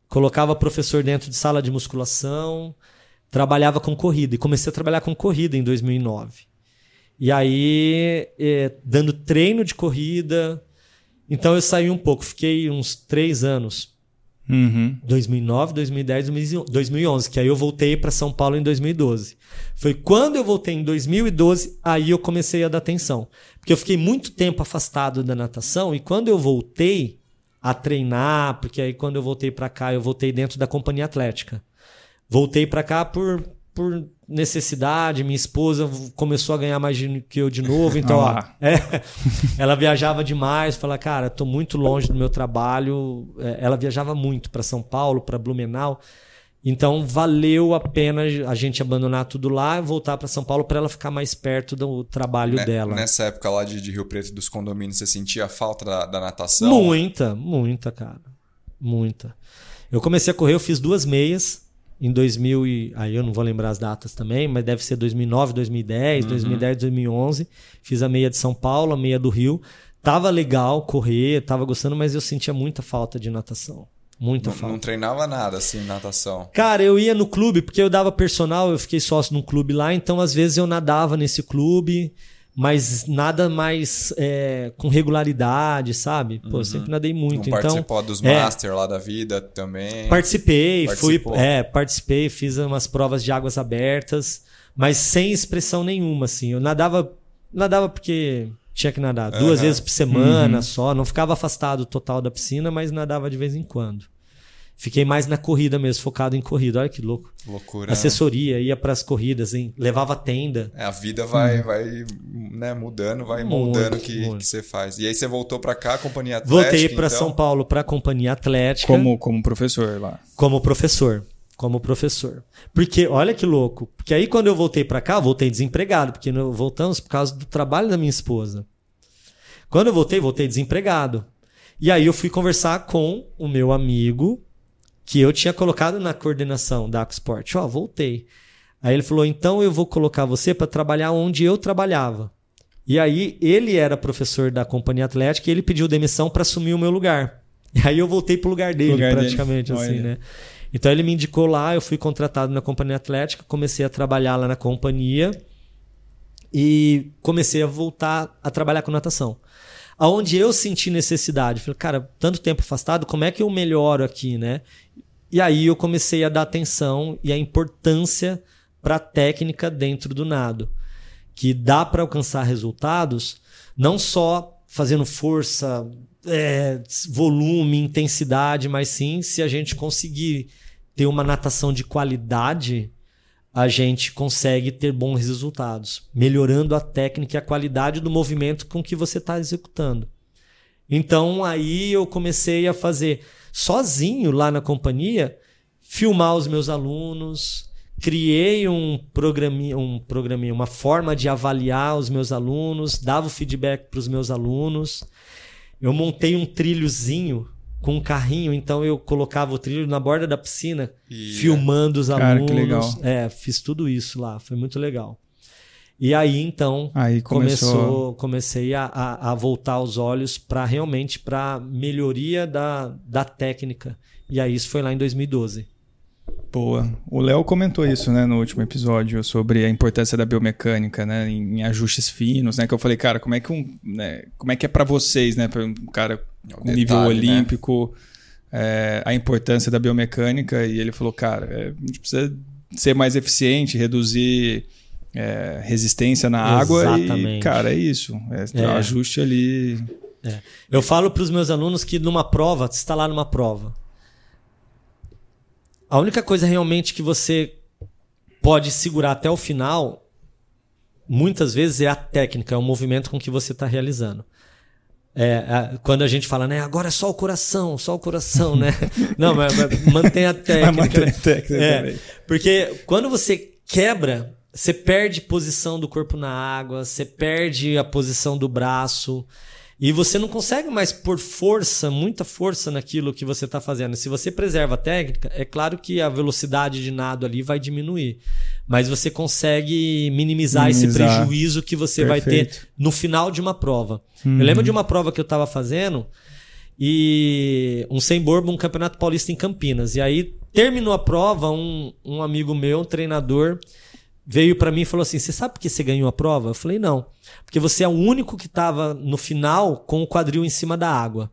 colocava professor dentro de sala de musculação, trabalhava com corrida. E comecei a trabalhar com corrida em 2009. E aí, é, dando treino de corrida. Então eu saí um pouco, fiquei uns três anos Uhum. 2009, 2010, 2011, que aí eu voltei para São Paulo em 2012. Foi quando eu voltei em 2012, aí eu comecei a dar atenção. Porque eu fiquei muito tempo afastado da natação e quando eu voltei a treinar, porque aí quando eu voltei para cá, eu voltei dentro da companhia atlética. Voltei para cá por por necessidade, minha esposa começou a ganhar mais dinheiro que eu de novo, então ó, é, ela viajava demais, fala, cara, tô muito longe do meu trabalho. É, ela viajava muito para São Paulo, para Blumenau. Então valeu a pena a gente abandonar tudo lá e voltar para São Paulo para ela ficar mais perto do trabalho né, dela. Nessa época lá de, de, Rio Preto dos condomínios, você sentia falta da, da natação? Muita, muita, cara. Muita. Eu comecei a correr, eu fiz duas meias em 2000 e aí eu não vou lembrar as datas também, mas deve ser 2009, 2010, uhum. 2010, 2011. Fiz a meia de São Paulo, a meia do Rio. Tava legal correr, tava gostando, mas eu sentia muita falta de natação. Muita não, falta. Não treinava nada assim, natação? Cara, eu ia no clube, porque eu dava personal, eu fiquei sócio num clube lá, então às vezes eu nadava nesse clube mas nada mais é, com regularidade, sabe? Pô, uhum. sempre nadei muito. Não então, participou dos é, Master lá da vida também? Participei, Participou. fui, é, participei, fiz umas provas de águas abertas, mas sem expressão nenhuma, assim. Eu nadava, nadava porque tinha que nadar duas uhum. vezes por semana uhum. só, não ficava afastado total da piscina, mas nadava de vez em quando. Fiquei mais na corrida mesmo, focado em corrida. Olha que louco. Loucura. Assessoria, ia para as corridas, hein? levava tenda. É, a vida vai, hum. vai né, mudando, vai muito, moldando o que, que você faz. E aí você voltou para cá, companhia atlética? Voltei para então... São Paulo para a companhia atlética. Como, como professor lá? Como professor. Como professor. Porque, olha que louco. Porque aí quando eu voltei para cá, voltei desempregado. Porque voltamos por causa do trabalho da minha esposa. Quando eu voltei, voltei desempregado. E aí eu fui conversar com o meu amigo que eu tinha colocado na coordenação da Aquasport. Ó, oh, voltei. Aí ele falou: então eu vou colocar você para trabalhar onde eu trabalhava. E aí ele era professor da companhia atlética e ele pediu demissão para assumir o meu lugar. E aí eu voltei pro lugar dele, lugar praticamente dele. assim, né? Então ele me indicou lá, eu fui contratado na companhia atlética, comecei a trabalhar lá na companhia e comecei a voltar a trabalhar com natação. Aonde eu senti necessidade, falei, cara, tanto tempo afastado, como é que eu melhoro aqui, né? E aí eu comecei a dar atenção e a importância para a técnica dentro do nado, que dá para alcançar resultados não só fazendo força, é, volume, intensidade, mas sim se a gente conseguir ter uma natação de qualidade, a gente consegue ter bons resultados, melhorando a técnica e a qualidade do movimento com que você está executando. Então aí eu comecei a fazer sozinho lá na companhia, filmar os meus alunos, criei um programinha, um programinha, uma forma de avaliar os meus alunos, dava o feedback para os meus alunos. Eu montei um trilhozinho com um carrinho, então eu colocava o trilho na borda da piscina, yeah. filmando os Cara, alunos. Que legal. É, fiz tudo isso lá, foi muito legal. E aí então aí começou... começou comecei a, a, a, voltar os olhos para realmente para melhoria da, da técnica. E aí isso foi lá em 2012. Boa. O Léo comentou isso, né, no último episódio sobre a importância da biomecânica, né, em, em ajustes finos, né, que eu falei, cara, como é que um, né, como é que é para vocês, né, para um cara é com nível né? olímpico, né? é, a importância da biomecânica e ele falou, cara, é, a gente precisa ser mais eficiente, reduzir é, resistência na água e, cara, é isso. É, é. ajuste ali. É. Eu falo para os meus alunos que numa prova, você está lá numa prova. A única coisa realmente que você pode segurar até o final, muitas vezes, é a técnica, é o movimento com que você está realizando. É, quando a gente fala, né, agora é só o coração, só o coração, né? Não, mas, mas mantém a técnica. mantém a técnica é, Porque quando você quebra você perde posição do corpo na água, você perde a posição do braço. E você não consegue mais pôr força, muita força naquilo que você está fazendo. Se você preserva a técnica, é claro que a velocidade de nado ali vai diminuir. Mas você consegue minimizar, esse Minimizar. prejuízo que você vai Perfeito. ter no final de uma prova. Uhum. Eu lembro de uma prova que eu estava fazendo e um sem borbo, um campeonato paulista em Campinas. E aí terminou a prova, um, um amigo meu, um treinador, veio para mim e falou assim: Você sabe por que você ganhou a prova? Eu falei: Não, porque você é o único que estava no final com o quadril em cima da água.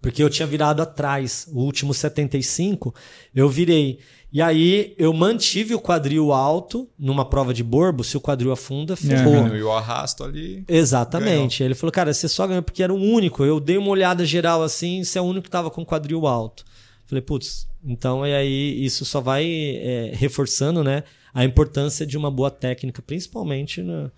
Porque eu tinha virado atrás, o último 75, eu virei. E aí eu mantive o quadril alto numa prova de borbo, se o quadril afunda, ferrou. Diminuiu o arrasto ali. Exatamente. Ele falou, cara, você só ganhou porque era o único. Eu dei uma olhada geral assim, você é o único que tava com o quadril alto. Falei, putz, então e aí isso só vai é, reforçando, né, a importância de uma boa técnica, principalmente no,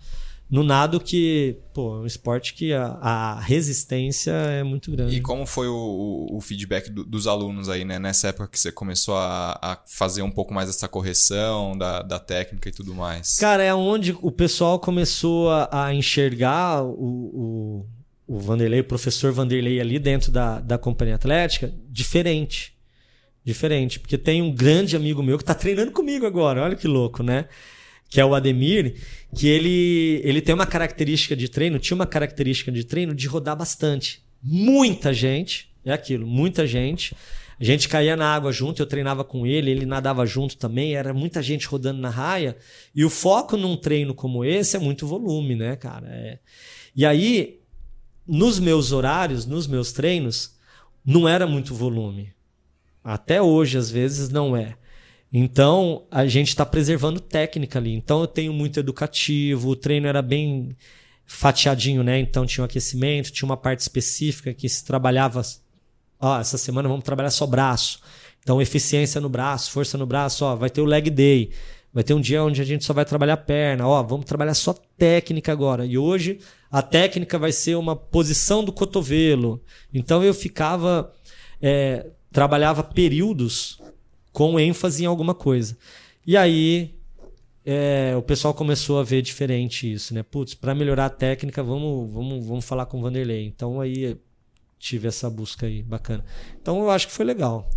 no nado que, pô, é um esporte que a, a resistência é muito grande. E como foi o, o- feedback do- dos alunos aí, né? Nessa época que você começou a, a fazer um pouco mais essa correção da, da técnica e tudo mais. Cara, é onde o pessoal começou a, a enxergar o, o, o Vanderlei, o professor Vanderlei ali dentro da, da companhia atlética, diferente. Diferente. Porque tem um grande amigo meu que tá treinando comigo agora, olha que louco, né? Que é o Ademir, que ele, ele tem uma característica de treino, tinha uma característica de treino de rodar bastante. Muita gente, é aquilo, muita gente. A gente caía na água junto, eu treinava com ele, ele nadava junto também, era muita gente rodando na raia. E o foco num treino como esse é muito volume, né, cara? É. E aí, nos meus horários, nos meus treinos, não era muito volume. Até hoje, às vezes, não é. Então, a gente está preservando técnica ali. Então, eu tenho muito educativo, o treino era bem fatiadinho, né? Então, tinha um aquecimento, tinha uma parte específica que se trabalhava. Ó, essa semana vamos trabalhar só braço. Então, eficiência no braço, força no braço, ó, vai ter o leg day. Vai ter um dia onde a gente só vai trabalhar perna. Ó, vamos trabalhar só técnica agora. E hoje a técnica vai ser uma posição do cotovelo. Então eu ficava. é, trabalhava períodos com ênfase em alguma coisa. E aí é, o pessoal começou a ver diferente isso, né? Putz, para melhorar a técnica, vamos, vamos, vamos falar com o Vanderlei. Então aí tive essa busca aí bacana. Então eu acho que foi legal.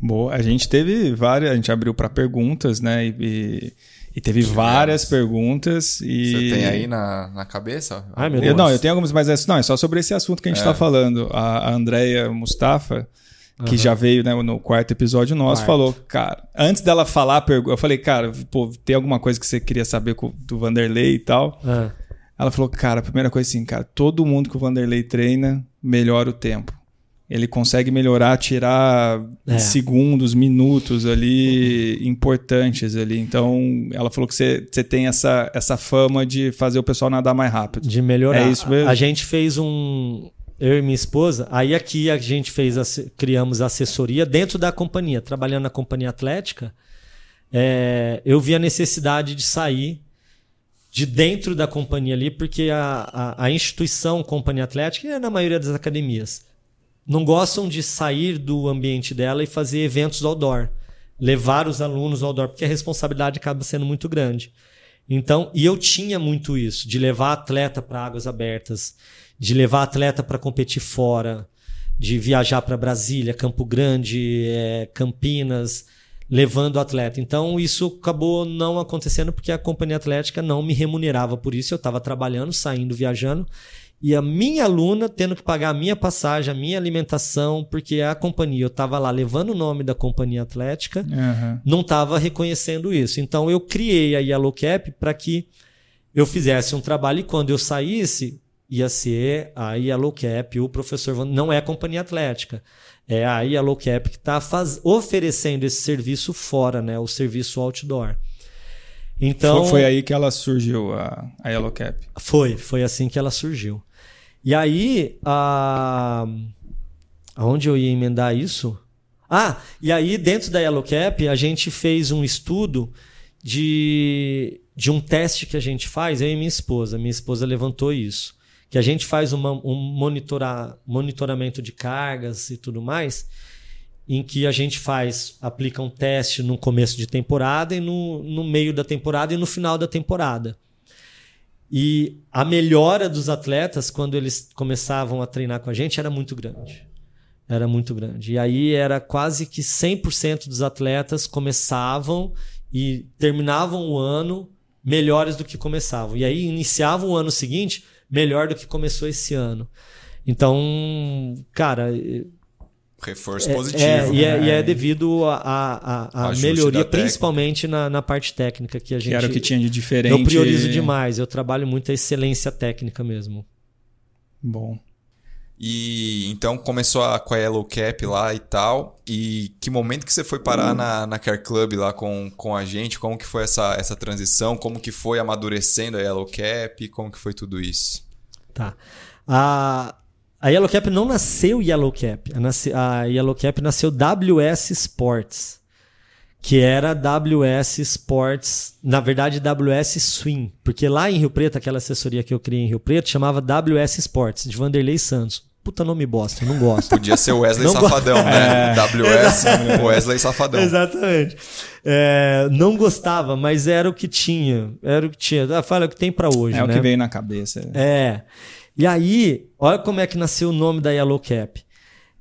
Boa, a gente teve várias, a gente abriu para perguntas, né? E, e, e teve várias perguntas e Você tem aí na, na cabeça? Ai, meu Eu, Deus. não, eu tenho algumas, mas essa- não, é só sobre esse assunto que a gente está falando. A, a Andrea Mustafa, que já veio né, no quarto episódio nosso, Quarto. falou, cara, antes dela falar, eu falei, cara, pô, tem alguma coisa que você queria saber do Vanderlei e tal? Ah, Ela falou, cara, a primeira coisa assim, cara, todo mundo que o Vanderlei treina melhora o tempo. Ele consegue melhorar, tirar É. segundos, minutos ali importantes ali. Então, ela falou que você, você tem essa, essa fama de fazer o pessoal nadar mais rápido. de melhorar. É isso mesmo? A gente fez um. Eu e minha esposa, aí aqui a gente fez, criamos assessoria dentro da companhia, trabalhando na companhia atlética. é, eu vi a necessidade de sair de dentro da companhia ali, porque a, a, a instituição Companhia Atlética, é na maioria das academias, não gostam de sair do ambiente dela e fazer eventos outdoor. Levar os alunos outdoor, porque a responsabilidade acaba sendo muito grande. Então, e eu tinha muito isso, de levar atleta para águas abertas, de levar atleta para competir fora, de viajar para Brasília, Campo Grande, eh, Campinas, levando o atleta. Então, isso acabou não acontecendo porque a companhia atlética não me remunerava por isso. Eu estava trabalhando, saindo, viajando. E a minha aluna tendo que pagar a minha passagem, a minha alimentação, porque a companhia, eu estava lá levando o nome da companhia atlética, Aham. não estava reconhecendo isso. Então eu criei a Yellow Cap para que eu fizesse um trabalho e quando eu saísse, ia ser a Yellow Cap, o professor não é a companhia atlética. É a Yellow Cap que está oferecendo esse serviço fora, né? O serviço outdoor. Então, foi, foi aí que ela surgiu, a, a Yellow Cap. foi, foi assim que ela surgiu. E aí, a... aonde eu ia emendar isso? Ah, e aí dentro da Yellow Cap a gente fez um estudo de, de um teste que a gente faz, eu e minha esposa. Minha esposa levantou isso. Que a gente faz uma, um monitora, monitoramento de cargas e tudo mais, em que a gente faz, aplica um teste no começo de temporada e no, no meio da temporada e no final da temporada. E a melhora dos atletas, quando eles começavam a treinar com a gente, era muito grande. Era muito grande. E aí era quase que 100% dos atletas começavam e terminavam o ano melhores do que começavam. E aí iniciavam o ano seguinte melhor do que começou esse ano. Então, cara, Reforço é, positivo. É, e, é, né? e é devido à melhoria, principalmente na, na parte técnica que a gente. Que era o que tinha de diferente. Eu priorizo demais. Eu trabalho muito a excelência técnica mesmo. Bom. E então começou a, com a Yellow Cap lá e tal. E que momento que você foi parar na, na Care Club lá com, com a gente? Como que foi essa, essa transição? Como que foi amadurecendo a Yellow Cap? Como que foi tudo isso? Tá. A, a Yellow Cap não nasceu Yellow Cap. A, nasce- a Yellow Cap nasceu WS Sports. Que era WS Sports, na verdade WS Swing. Porque lá em Rio Preto, aquela assessoria que eu criei em Rio Preto, chamava WS Sports, de Vanderlei Santos. Puta nome bosta, não gosto. Podia ser o Wesley Não go- Safadão, né? WS, Wesley Safadão. Exatamente. É, não gostava, mas era o que tinha. Era o que tinha. Ah, Fala o que tem pra hoje, É o né? que veio na cabeça. É. E aí, olha como é que nasceu o nome da Yellow Cap.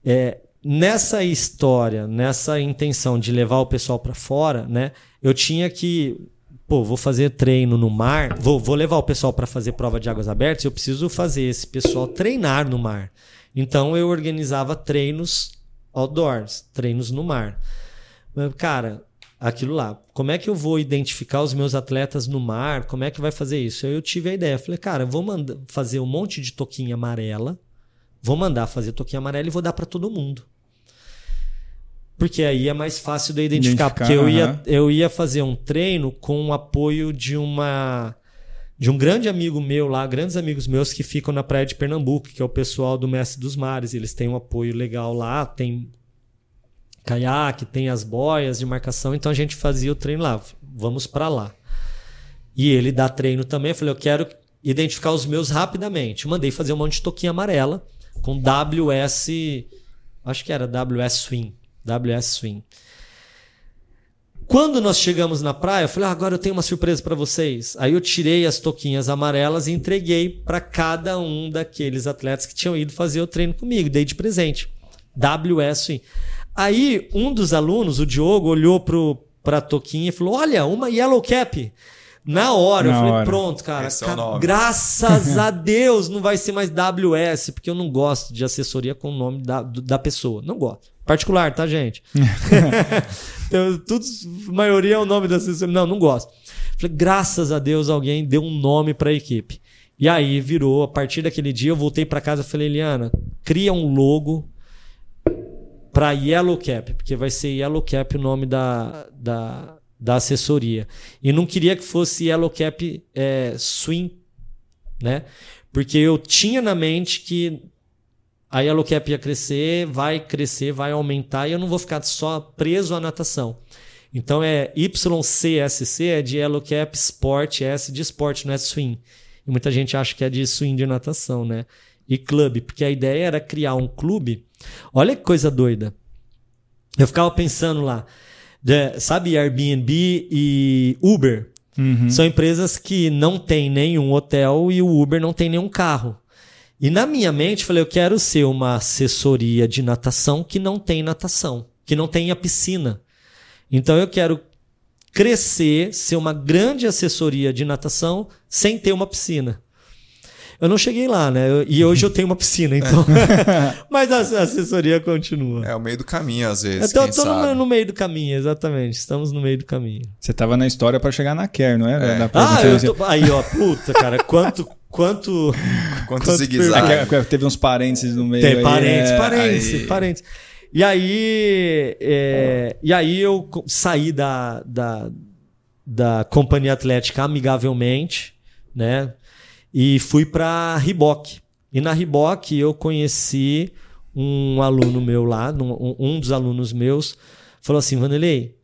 É, nessa história, nessa intenção de levar o pessoal para fora, né? Eu tinha que, pô, vou fazer treino no mar, vou, vou levar o pessoal para fazer prova de águas abertas, eu preciso fazer esse pessoal treinar no mar. Então eu organizava treinos outdoors, treinos no mar. Mas, Cara, aquilo lá. Como é que eu vou identificar os meus atletas no mar? Como é que vai fazer isso? Eu tive a ideia. Falei, cara, eu vou mandar fazer um monte de toquinha amarela. Vou mandar fazer toquinha amarela e vou dar para todo mundo. Porque aí é mais fácil de identificar. Identificar, porque eu ia, eu ia fazer um treino com o apoio de uma de um grande amigo meu lá, grandes amigos meus que ficam na praia de Pernambuco, que é o pessoal do Mestre dos Mares. Eles têm um apoio legal lá, tem caiaque, tem as boias de marcação, então a gente fazia o treino lá. Vamos para lá. E ele dá treino também. Eu falei, eu quero identificar os meus rapidamente. Mandei fazer um monte de toquinha amarela com WS, acho que era WS Swing, WS Swing. Quando nós chegamos na praia, eu falei, ah, agora eu tenho uma surpresa para vocês. Aí eu tirei as toquinhas amarelas e entreguei para cada um daqueles atletas que tinham ido fazer o treino comigo, dei de presente. WS Swing. Aí um dos alunos, o Diogo, olhou para a toquinha e falou: Olha, uma Yellow Cap. Na hora, eu Na falei: hora. Pronto, cara. Esse é o cara, nome. graças a Deus não vai ser mais WS, porque eu não gosto de assessoria com o nome da, da pessoa. Não gosto. Particular, tá, gente? Eu, tudo, a maioria é o nome da assessoria. Não, não gosto. Falei, graças a Deus alguém deu um nome para a equipe. E aí virou, a partir daquele dia eu voltei para casa e falei, Eliana, cria um logo para Yellow Cap, porque vai ser Yellow Cap o nome da, da, da assessoria. E não queria que fosse Yellow Cap é, Swing, né? Porque eu tinha na mente que a Yellow Cap ia crescer, vai crescer, vai aumentar e eu não vou ficar só preso à natação. Então é YCSC, é de Yellow Cap Sport, S de esporte, não é swing. E muita gente acha que é de swing de natação, né? E clube, porque a ideia era criar um clube. Olha que coisa doida. Eu ficava pensando lá, de- sabe Airbnb e Uber? Uhum. São empresas que não têm nenhum hotel e o Uber não tem nenhum carro. E na minha mente, eu falei, eu quero ser uma assessoria de natação que não tem natação, que não tenha piscina. Então eu quero crescer, ser uma grande assessoria de natação sem ter uma piscina. Eu não cheguei lá, né? Eu- e hoje eu tenho uma piscina, então. Mas a a assessoria continua. É o meio do caminho, às vezes. Então, eu quem tô no, sabe. no meio do caminho, exatamente. Estamos no meio do caminho. Você tava na história pra chegar na Care, não é? É. Ah, eu tô... aí, ó, puta, cara, quanto, quanto Quanto Quanto zigue-zague. É que teve uns parênteses no meio. Tem aí, parentes, é, parentes, aí- parentes. E aí, é, e aí eu saí da, da, da companhia atlética amigavelmente, né? E fui para Riboc. E na Riboc eu conheci um aluno meu lá, um, dos alunos meus, falou assim, Vanderlei,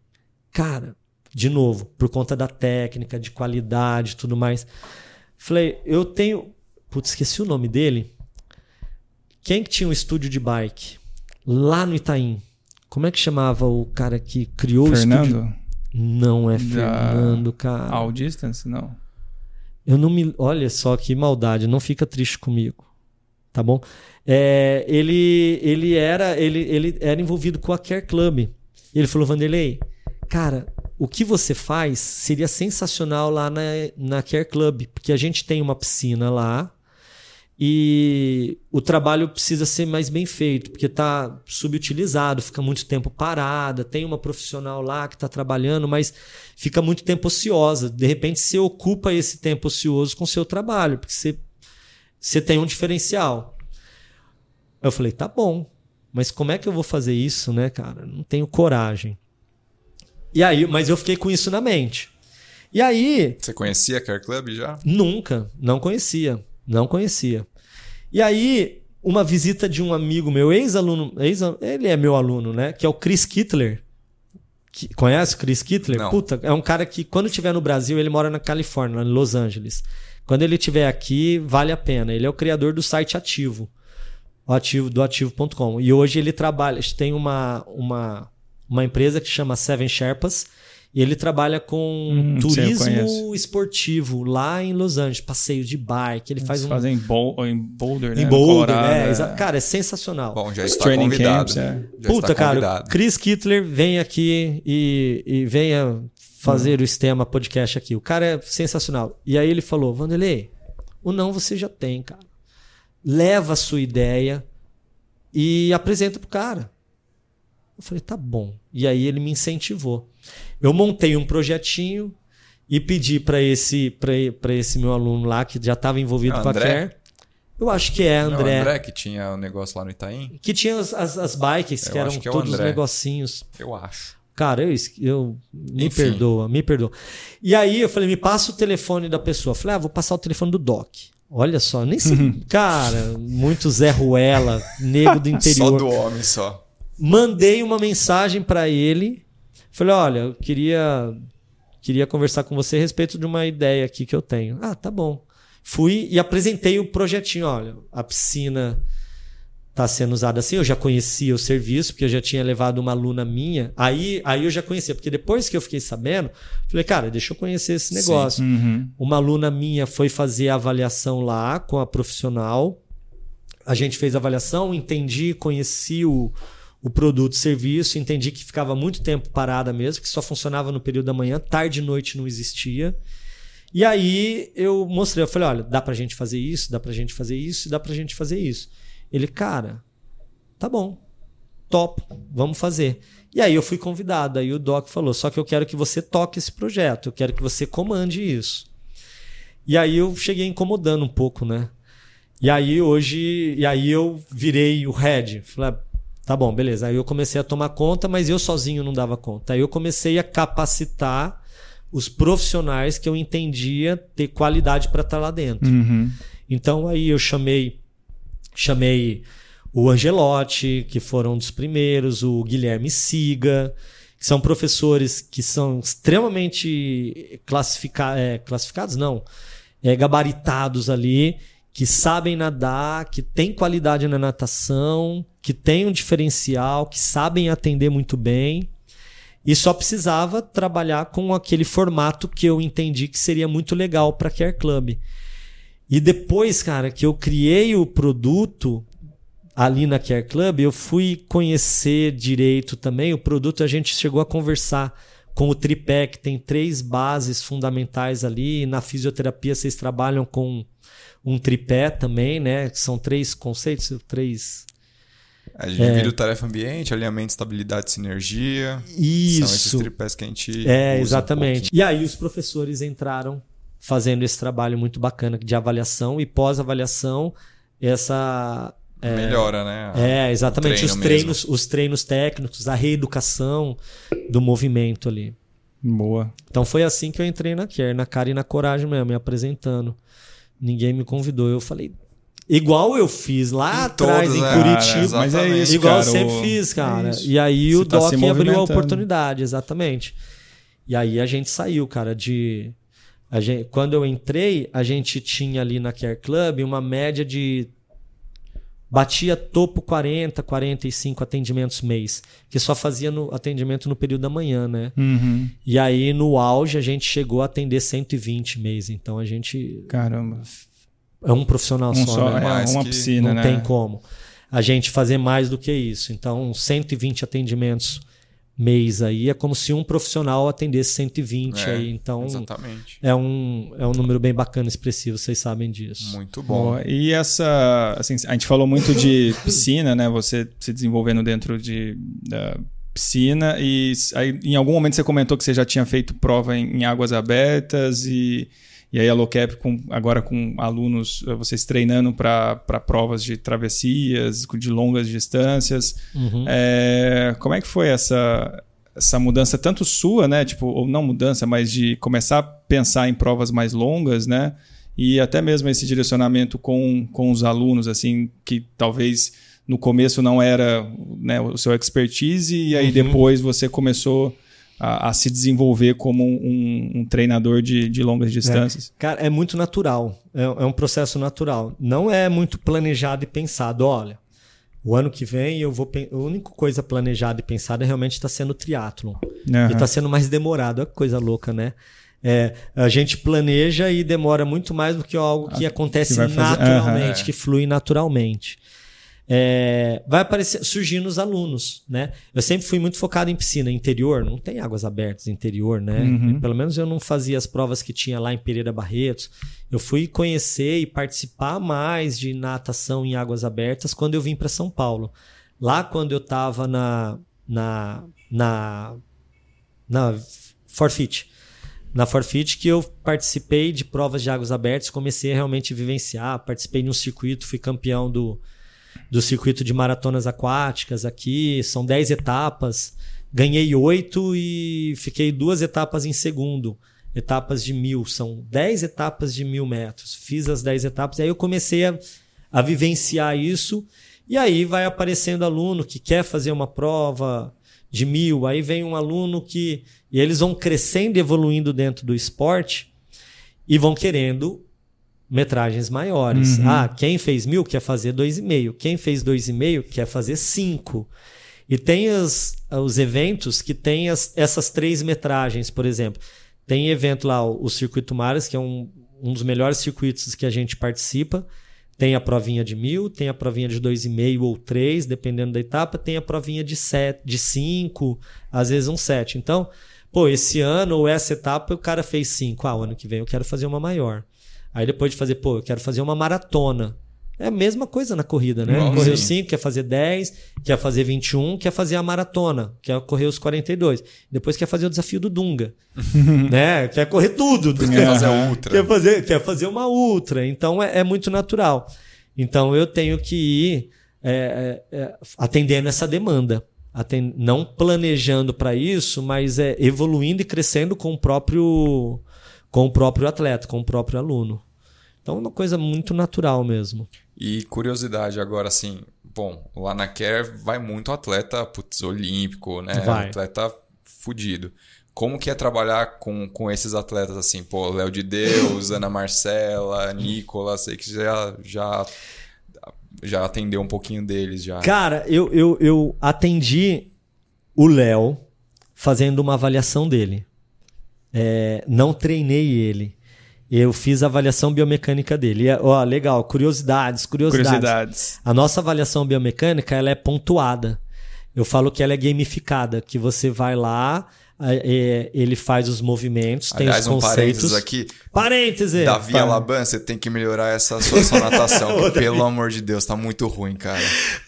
cara, de novo, por conta da técnica, de qualidade e tudo mais. Falei, eu tenho. Putz, esqueci o nome dele. Quem que tinha um estúdio de bike? Lá no Itaim. Como é que chamava o cara que criou o estúdio? Fernando? Não é Fernando, cara. All Distance? Não. Eu não me. Olha só que maldade, não fica triste comigo. Tá bom? É, ele, ele, era, ele, ele era envolvido com a Care Club. Ele falou, Vanderlei, cara, o que você faz seria sensacional lá na, na Care Club, porque a gente tem uma piscina lá e o trabalho precisa ser mais bem feito, porque está subutilizado, fica muito tempo parada, tem uma profissional lá que está trabalhando, mas fica muito tempo ociosa. De repente você ocupa esse tempo ocioso com o seu trabalho, porque você, você tem um diferencial. Eu falei, tá bom, mas como é que eu vou fazer isso, né, cara? Não tenho coragem. E aí, mas eu fiquei com isso na mente. E aí. Você conhecia a Care Club já? Nunca, não conhecia. Não conhecia. E aí, uma visita de um amigo meu, ex-aluno, ex ele é meu aluno, né? Que é o Chris Kittler. Que, conhece o Chris Kittler? Não. Puta, é um cara que quando estiver no Brasil, ele mora na Califórnia, em Los Angeles. Quando ele estiver aqui, vale a pena. Ele é o criador do site Ativo, o ativo do ativo.com. E hoje ele trabalha, tem uma, uma, uma empresa que chama Seven Sherpas, e ele trabalha com Hum, turismo conheço. esportivo lá em Los Angeles, passeio de bike. Ele faz Eles um fazem em, Bol- em Boulder, né? em Boulder, Colorado, é, é. Cara, é sensacional. Bom, já está training convidado. camps, é. Já Puta, está cara, convidado. Chris Kittler vem aqui e, e venha fazer o Estema Podcast aqui. O cara é sensacional. E aí ele falou, Vanderlei, o não você já tem, cara. Leva a sua ideia e apresenta pro cara. Eu falei, tá bom. E aí ele me incentivou. Eu montei um projetinho e pedi para esse, pra pra esse meu aluno lá, que já estava envolvido É com a? Care. Eu acho que é, Não, André. André que tinha o negócio lá no Itaim? Que tinha as, as, as bikes, Eu que eram que é todos os André. negocinhos. Eu acho. Cara, eu, eu me Enfim. perdoa, me perdoa. E aí eu falei, me passa o telefone da pessoa. Eu falei, ah, vou passar o telefone do Doc. Olha só, nem sei. cara, muito Zé Ruela, nego do Só interior. do homem, só. Mandei uma mensagem pra ele. Falei, olha, eu queria queria conversar com você a respeito de uma ideia aqui que eu tenho. Ah, tá bom. Fui e apresentei o projetinho. Olha, a piscina está sendo usada assim. Eu já conhecia o serviço, porque eu já tinha levado uma aluna minha. Aí, aí eu já conhecia, porque depois que eu fiquei sabendo, falei, cara, deixa eu conhecer esse negócio. Uhum. Uma aluna minha foi fazer a avaliação lá com a profissional. A gente fez a avaliação, entendi, conheci o, o produto, serviço, entendi que ficava muito tempo parada mesmo, que só funcionava no período da manhã, tarde e noite não existia. E aí eu mostrei, eu falei, olha, dá pra gente fazer isso, dá pra gente fazer isso, dá pra gente fazer isso. Ele, cara, tá bom, top, vamos fazer. E aí eu fui convidado, aí o Doc falou, só que eu quero que você toque esse projeto, eu quero que você comande isso. E aí eu cheguei incomodando um pouco, né? E aí hoje, e aí eu virei o head. Falei, tá bom, beleza. Aí eu comecei a tomar conta, mas eu sozinho não dava conta. Aí eu comecei a capacitar os profissionais que eu entendia ter qualidade para estar lá dentro. Uhum. Então aí eu chamei chamei o Angelotti, que foram um dos primeiros, o Guilherme Siga, que são professores que são extremamente classifica é, classificados, não, é, gabaritados ali, que sabem nadar, que têm qualidade na natação, que têm um diferencial, que sabem atender muito bem. E só precisava trabalhar com aquele formato que eu entendi que seria muito legal para Care Club. E depois, cara, que eu criei o produto ali na Care Club, eu fui conhecer direito também o produto. A gente chegou a conversar com o tripé, que tem três bases fundamentais ali. Na fisioterapia, vocês trabalham com um tripé também, né? São três conceitos, três. A gente divide o tarefa ambiente, alinhamento, estabilidade, sinergia. São esses Isso. tripés que a gente. É, usa um exatamente. e aí os professores entraram fazendo esse trabalho muito bacana de avaliação e pós-avaliação, essa. pouquinho. Melhora, né? É, exatamente. treino os treinos, os treinos técnicos, a reeducação do movimento ali. Boa. Então foi assim que eu entrei na Care, na cara e na coragem mesmo, me apresentando. Ninguém me convidou. Eu falei. Igual eu fiz lá Em atrás, todos, em né, Curitiba. Mas é isso, Igual cara. eu sempre o- fiz, cara. é e aí Você o tá Doc abriu a oportunidade, exatamente. E aí a gente saiu, cara, de. A gente, quando eu entrei, a gente tinha ali na Care Club uma média de batia topo 40, 45 atendimentos mês, que só fazia no atendimento no período da manhã, né? Uhum. E aí no auge a gente chegou a atender 120 mês, então a gente Caramba. É um profissional Um só, só, né? é Mais uma que piscina, não né? tem como a gente fazer mais do que isso. Então, 120 atendimentos mês aí é como se um profissional atendesse 120 É, aí. Então, Exatamente. é um, é um número bem bacana, expressivo, vocês sabem disso. Muito bom. Boa. E essa, assim, a gente falou muito de piscina, né? Você se desenvolvendo dentro de da piscina e aí, em algum momento você comentou que você já tinha feito prova em, em águas abertas e, e aí a LoCap com, agora com alunos, eh, vocês treinando para provas de travessias, de longas distâncias. Uhum. É, como é que foi essa, essa mudança, tanto sua, né? Tipo, ou não mudança, mas de começar a pensar em provas mais longas, né? E até mesmo esse direcionamento com, com os alunos, assim, que talvez no começo não era né, o seu expertise, e aí Uhum. depois você começou a, a se desenvolver como um, um treinador de, de longas distâncias. Cara, é muito natural. É, é um processo natural. Não é muito planejado e pensado. Olha, o ano que vem eu vou. A única coisa planejada e pensada realmente está sendo o triatlon. Aham. E está sendo mais demorado. Olha que coisa louca, né? É, a gente planeja e demora muito mais do que algo que acontece fazer- naturalmente, que flui naturalmente. É, vai aparecer, surgir nos alunos, né? Eu sempre fui muito focado em piscina interior, não tem águas abertas interior, né? Uhum. Pelo menos eu não fazia as provas que tinha lá em Pereira Barretos. Eu fui conhecer e participar mais de natação em águas abertas quando eu vim para São Paulo. Lá quando eu estava na na na na Forfeit, na Forfeit que eu participei de provas de águas abertas, comecei a realmente vivenciar, participei de um circuito, fui campeão do do circuito de maratonas aquáticas aqui, são 10 etapas. Ganhei oito e fiquei duas etapas em segundo. Etapas de mil, são 10 etapas de mil metros. Fiz as 10 etapas, aí eu comecei a, a vivenciar isso. E aí vai aparecendo aluno que quer fazer uma prova de mil, aí vem um aluno que. E eles vão crescendo e evoluindo dentro do esporte e vão querendo metragens maiores. Uhum. Ah, quem fez mil quer fazer dois e meio. Quem fez dois e meio quer fazer cinco. E tem as, os eventos que tem as- essas três metragens, por exemplo. Tem evento lá, o, o Circuito Mares, que é um, um dos melhores circuitos que a gente participa. Tem a provinha de mil, tem a provinha de dois e meio ou três, dependendo da etapa. Tem a provinha de sete, de cinco, às vezes um sete. Então, pô, esse ano ou essa etapa o cara fez cinco. Ah, ano que vem eu quero fazer uma maior. Aí depois de fazer, pô, eu quero fazer uma maratona. É a mesma coisa na corrida, né? Igualzinho. Correu 5, quer fazer 10, quer fazer 21, quer fazer a maratona, quer correr os 42. Depois quer fazer o desafio do Dunga. né? Quer correr tudo. Quer fazer a ultra. Quer fazer, quer fazer uma ultra. Então é, é muito natural. Então eu tenho que ir é, é, é, atendendo essa demanda. Aten- não planejando para isso, mas é, evoluindo e crescendo com o próprio com o próprio atleta, com o próprio aluno. Então é uma coisa muito natural mesmo. E curiosidade agora, assim, bom, lá na Care vai muito atleta, putz, olímpico, né? Vai. Atleta fudido. Como que é trabalhar com, com esses atletas assim? Pô, Léo de Deus, Ana Marcela, Nicolas, sei que já, já, já atendeu um pouquinho deles já. Cara, eu, eu, eu atendi o Léo fazendo uma avaliação dele. É, não treinei ele. Eu fiz a avaliação biomecânica dele. E, ó, legal, curiosidades, curiosidades. Curiosidades. A nossa avaliação biomecânica ela é pontuada. Eu falo que ela é gamificada, que você vai lá, ele faz os movimentos, tem Aliás, os um parênteses conceitos. aqui. Parêntese! Davi Alaban, você tem que melhorar essa sua, natação, que, pelo amor de Deus, tá muito ruim, cara.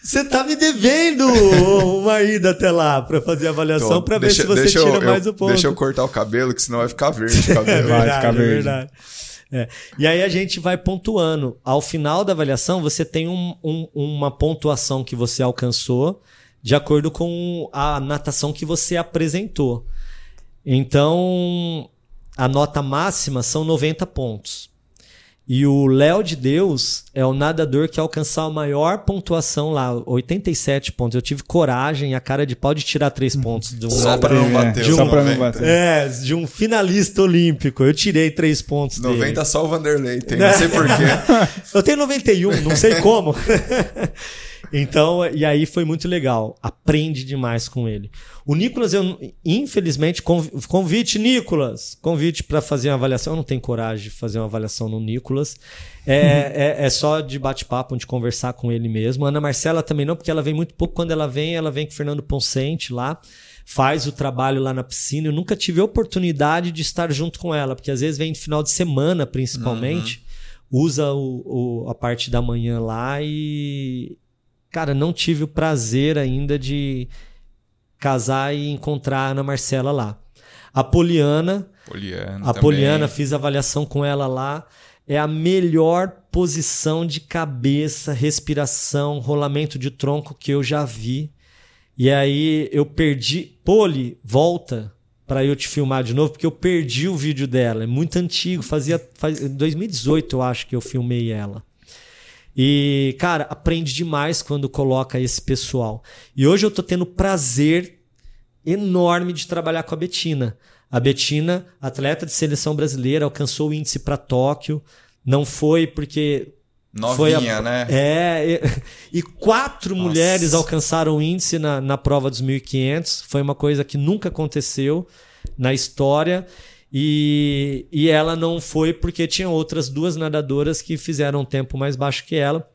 Você tá me devendo uma ida até lá pra fazer a avaliação pra ver se você deixa eu- tira mais o ponto. Deixa eu cortar o cabelo, que senão vai ficar verde o cabelo. Vai ficar verde. verdade. É. E aí a gente vai pontuando. Ao final da avaliação, você tem um- um- uma pontuação que você alcançou de acordo com a natação que você apresentou. Então, a nota máxima são 90 pontos. E o Léo de Deus é o nadador que alcançou a maior pontuação lá, 87 pontos. Eu tive coragem, a cara de pau de tirar três pontos. De um Só pra não bater de um- Só pra não 90. bater. É, de um finalista olímpico. Eu tirei três pontos 90 dele. só o Vanderlei tem, não sei porquê. Eu tenho 91, não sei como. então, e aí foi muito legal. Aprende demais com ele. O Nicolas, eu infelizmente, conv- convite, Nicolas, convite para fazer uma avaliação. Eu não tenho coragem de fazer uma avaliação no Nicolas. É, é, é só de bate-papo, de conversar com ele mesmo. A Ana Marcela também não, porque ela vem muito pouco. Quando ela vem, ela vem com o Fernando Poncente lá. Faz o trabalho lá na piscina. Eu nunca tive a oportunidade de estar junto com ela, porque às vezes vem no final de semana, principalmente usa o, o- a parte da manhã lá e. Cara, não tive o prazer ainda de casar e encontrar a Ana Marcela lá. A Poliana, Poliana a também. Poliana, fiz avaliação com ela lá. É a melhor posição de cabeça, respiração, rolamento de tronco que eu já vi. E aí eu perdi. Poli, volta para eu te filmar de novo, porque eu perdi o vídeo dela. É muito antigo, fazia. Faz, em 2018 eu acho que eu filmei ela. E, cara, aprende demais quando coloca esse pessoal. E hoje eu tô tendo prazer enorme de trabalhar com a Betina. A Betina, atleta de seleção brasileira, alcançou o índice para Tóquio. Não foi porque Novinha, a- né? é, e, e quatro Nossa. mulheres alcançaram o índice na, na prova dos 1.500. Foi uma coisa que nunca aconteceu na história. E, e ela não foi porque tinha outras duas nadadoras que fizeram um tempo mais baixo que ela.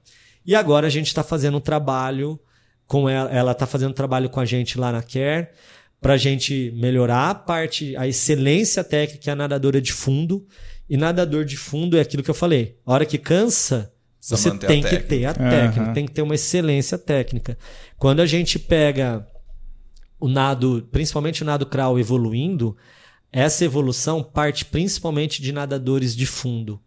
E agora a gente está fazendo um trabalho com ela. Ela está fazendo um trabalho com a gente lá na Care para a gente melhorar a parte, a excelência técnica que é a nadadora de fundo. E nadador de fundo é aquilo que eu falei. A hora que cansa, Precisa você tem que ter a técnica, tem que ter uma excelência técnica. Quando a gente pega o nado, principalmente o nado crawl evoluindo, essa evolução parte principalmente de nadadores de fundo.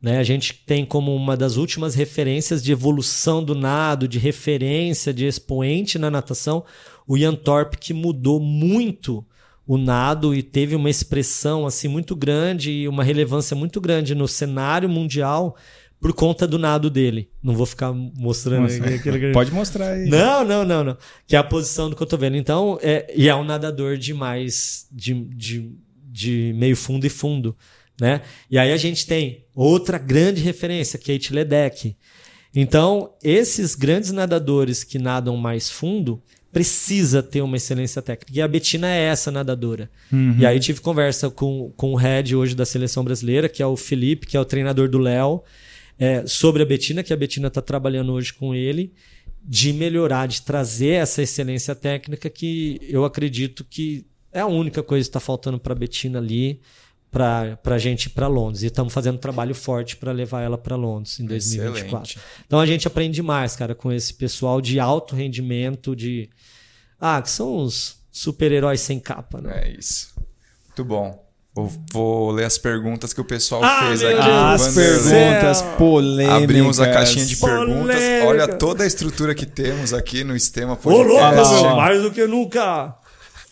Né? A gente tem como uma das últimas referências de evolução do nado, de referência, de expoente na natação, o Ian Thorpe, que mudou muito o nado e teve uma expressão assim muito grande e uma relevância muito grande no cenário mundial por conta do nado dele. Não vou ficar mostrando Nossa. aqui aquilo que Pode mostrar aí. não, não, não, não. Que é a posição do cotovelo. Então, é, e é um nadador de mais. de, de, de meio fundo e fundo. Né? E aí a gente tem outra grande referência, Kate Ledeck. Então, esses grandes nadadores que nadam mais fundo precisa ter uma excelência técnica. E a Betina é essa nadadora. Uhum. E aí tive conversa com, com o head hoje da seleção brasileira, que é o Felipe, que é o treinador do Léo, é, sobre a Betina, que a Betina está trabalhando hoje com ele, de melhorar, de trazer essa excelência técnica que eu acredito que é a única coisa que está faltando para a Betina ali, para a gente ir para Londres. E estamos fazendo um trabalho forte para levar ela para Londres em 2024. Excelente. Então a gente aprende mais, cara, com esse pessoal de alto rendimento, de. Ah, que são os super-heróis sem capa, né? É isso. Muito bom. Vou, vou ler as perguntas que o pessoal Ah, fez aqui. As perguntas polêmicas. Abrimos a caixinha de Polêmica. perguntas. Olha toda a estrutura que temos aqui no Sistema Ô, Podcast. louco, meu, ó. mais do que nunca.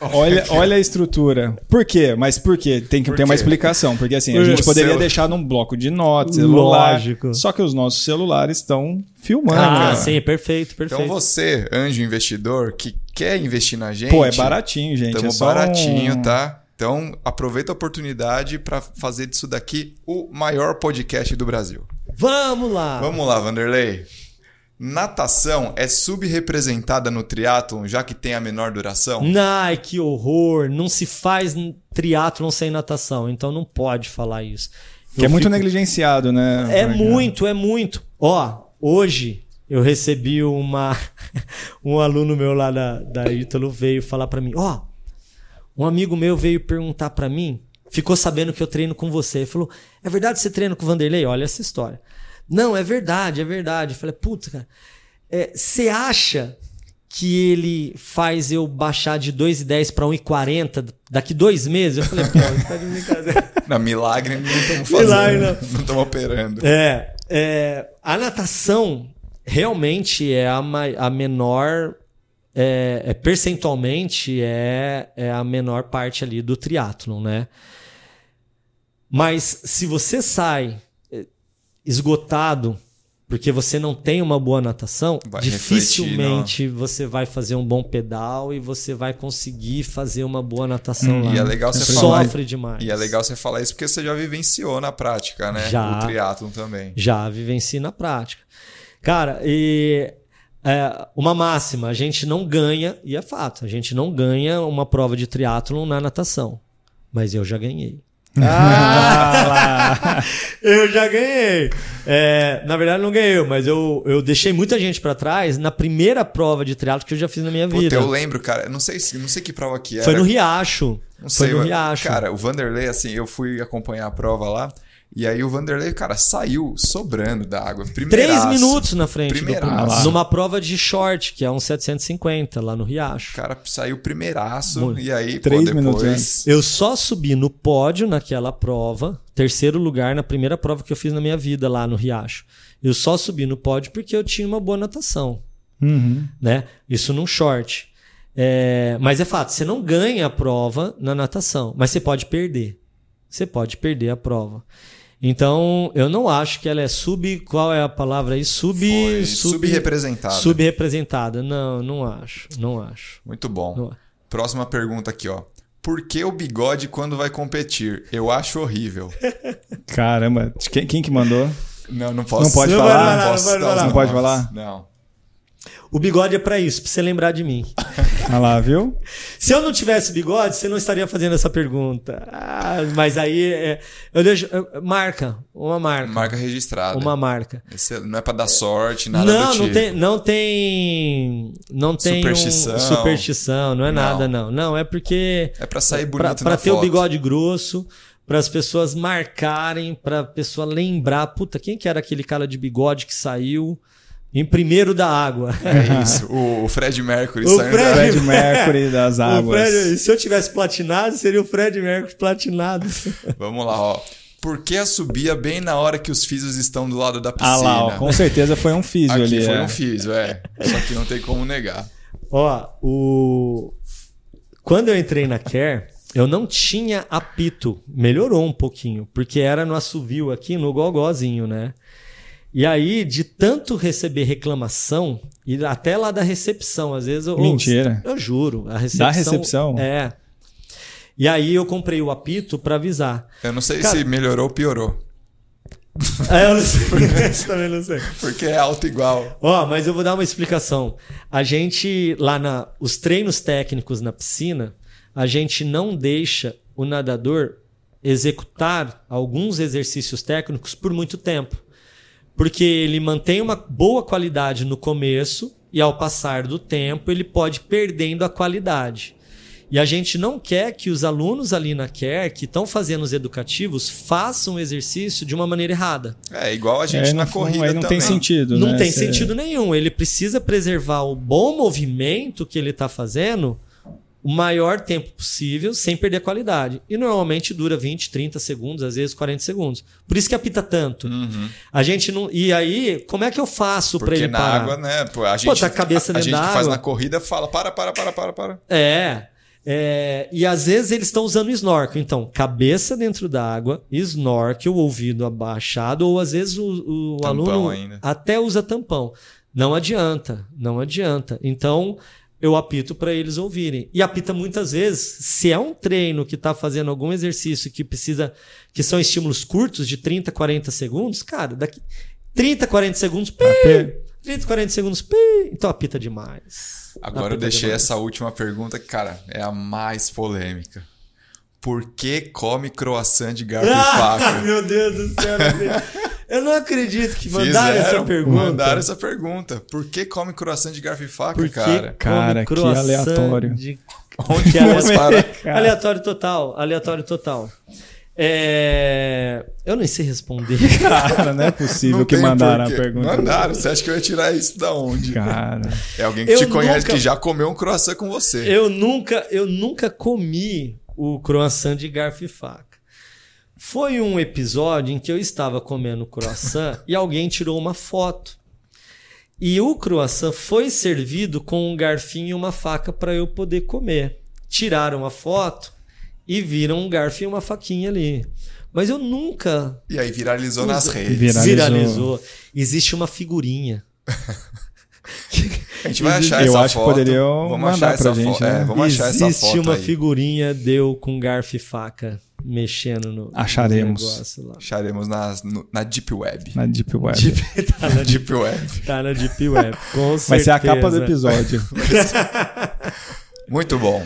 Olha, olha a estrutura. Por quê? Mas por quê? Tem que Por ter uma quê? explicação. Porque assim, a gente poderia Celu- deixar num bloco de notas, celular. Lógico. Só que os nossos celulares estão filmando. Ah, cara. sim, perfeito, perfeito. Então você, anjo investidor, que quer investir na gente... Pô, é baratinho, gente. Estamos é só baratinho, um- tá? Então aproveita a oportunidade para fazer disso daqui o maior podcast do Brasil. Vamos lá. Vamos lá, Vanderlei. Natação é subrepresentada no triatlon, já que tem a menor duração? Ai, que horror. Não se faz triatlon sem natação, então não pode falar isso. Que Eu é muito fico- negligenciado, né? É muito, é muito. Ó, hoje eu recebi uma. um aluno meu lá da, da Ítalo veio falar pra mim: Ó, um amigo meu veio perguntar pra mim, ficou sabendo que eu treino com você. Ele falou: É verdade que você treina com o Vanderlei? Olha essa história. Não, é verdade, é verdade. Eu falei: Puta, cara, é, você acha que ele faz eu baixar de 2,10 pra 1,40 daqui dois meses? Eu falei: Pô, você tá de brincadeira. Na milagre não estamos fazendo. Milagre, não não. estamos operando. É, é, a natação realmente é a, a menor, é, é, percentualmente é, é a menor parte ali do triatlon, né? Mas se você sai, é, esgotado porque você não tem uma boa natação, Vai dificilmente você vai fazer um bom pedal e você vai conseguir fazer uma boa natação lá. E é legal você Sempre falar. Sofre demais. E é legal você falar isso porque você já vivenciou na prática, né? Já. O triatlon também. Já vivenci na prática. Cara, e é, uma máxima, a gente não ganha, e é fato, a gente não ganha uma prova de triatlon na natação. Mas eu já ganhei. Ah. Eu já ganhei. É, na verdade, não ganhei, mas eu, eu deixei muita gente pra trás na primeira prova de triatlo que eu já fiz na minha Puta, vida. eu lembro, cara. Não sei, se- não sei que prova que era. Foi no Riacho. Não Foi sei, no Riacho. Cara, o Vanderlei, assim, eu fui acompanhar a prova lá. E aí o Vanderlei, cara, saiu sobrando da água. Três Primeiraço. minutos na frente do Primeiraço. Numa prova de short, que é um 750, lá no O Riacho. cara saiu primeiraço. Muito. E aí, Três pô, minutos depois... Eu só subi no pódio naquela prova, terceiro lugar na primeira prova que eu fiz na minha vida lá no Riacho. Eu só subi no pódio porque eu tinha uma boa natação, Uhum. né? Isso num short. É, mas é fato, você não ganha a prova na natação, mas você pode perder. Você pode perder a prova. Então, eu não acho que ela é sub. Qual é a palavra aí? Sub. Foi sub subrepresentada. Subrepresentada. Não, não acho. Não acho. Muito bom. Não- Próxima pergunta aqui, ó. Por que o bigode quando vai competir? Eu acho horrível. Caramba, quem, quem que mandou? Não, não posso. Não pode Não falar? falar, Não posso não os falar. Não pode falar? Não. O bigode é pra isso, pra você lembrar de mim. Olha lá, viu? Se eu não tivesse bigode, você não estaria fazendo essa pergunta. Ah, mas aí é, eu deixo marca, uma marca, Marca registrada. uma marca. Esse não é pra dar sorte, nada não, do tipo. não tem, não tem, não tem um- Superstição. superstição, não é Não. nada não. Não é porque É pra sair pra, bonito pra na ter foto. o bigode grosso, para as pessoas marcarem, para a pessoa lembrar, puta, quem que era aquele cara de bigode que saiu em primeiro da água? É isso. O, Fred Mercury O saindo Fred- da- Fred Mercury das águas. Fred- se eu tivesse platinado, seria o Fred Mercury platinado. Vamos lá, ó. Por que a subia bem na hora que os físios estão do lado da Ah piscina? lá, ó, com certeza foi um físio ali. foi é. um físio, é. Só que não tem como negar. Ó, o... quando eu entrei na Care, eu não tinha apito. Melhorou um pouquinho, porque era no assovio aqui, no gogózinho, né? E aí, de tanto receber reclamação, e até lá da recepção, às vezes eu. Mentira. Eu juro. A recepção, Da recepção? É. E aí eu comprei o apito pra avisar. Eu não sei Cara- se melhorou ou piorou. Aí eu não sei. Isso também não sei. Porque é alto igual. Ó, mas eu vou dar uma explicação. A gente, lá na. Os treinos técnicos na piscina, a gente não deixa o nadador executar alguns exercícios técnicos por muito tempo. Porque ele mantém uma boa qualidade no começo e ao passar do tempo ele pode ir perdendo a qualidade. E a gente não quer que os alunos ali na CARE, que estão fazendo os educativos, façam o exercício de uma maneira errada. É igual a gente É, na não- corrida não também. tem sentido, Não né? tem Cê- sentido nenhum. Ele precisa preservar o bom movimento que ele está fazendo o maior tempo possível, sem perder a qualidade. E normalmente dura 20, 30 segundos, às vezes 40 segundos. Por isso que apita tanto. Uhum. A gente não. E aí, como é que eu faço para ele na parar? água, né? pô, A gente, tá a cabeça a, a gente faz na corrida fala para, para, para, para, para. É. é, e às vezes eles estão usando snorkel. Então, cabeça dentro da água, snorkel, ouvido abaixado, ou às vezes o, o aluno ainda. até usa tampão. Não adianta, não adianta. Então, eu apito para eles ouvirem. E apita muitas vezes, se é um treino que está fazendo algum exercício que precisa, que são estímulos curtos de 30, 40 segundos, cara, daqui 30, 40 segundos, pi, Apê. 30, 40 segundos, pi, então apita demais. Agora eu Apita deixei demais. essa última pergunta, que, cara, é a mais polêmica. Por que come croissant de garfo e Ah, faca? meu Deus do céu. Eu não acredito que mandaram essa Fizeram, pergunta. Mandaram essa pergunta. Por que come croissant de garfo e faca, Por que cara? Cara, que aleatório. de- Onde Que? Cara. Aleatório total, aleatório total. É, Eu nem sei responder. Cara, não é possível Não que mandaram a porquê. pergunta. Mandaram. Você acha que eu ia tirar isso da onde? Cara. É alguém que Eu te conhece, nunca- que já comeu um croissant com você. Eu nunca, eu nunca comi o croissant de garfo e faca. Foi um episódio em que eu estava comendo croissant e alguém tirou uma foto. E o croissant foi servido com um garfinho e uma faca para eu poder comer. Tiraram a foto e viram um garfo e uma faquinha ali. Mas eu nunca. E aí viralizou nas redes. Viralizou. Viralizou. Existe uma figurinha. A gente vai achar Eu essa acho que foto. poderiam vamos mandar achar pra essa gente, foto. né? É, vamos achar essa Existe foto uma aí. figurinha deu com garfo e faca mexendo no. Acharemos. no negócio lá. Acharemos nas- no- na Deep Web. Na Deep Web. tá, na, Deep Web. tá na Deep Web. Com Vai ser a capa do certeza. episódio. Muito bom.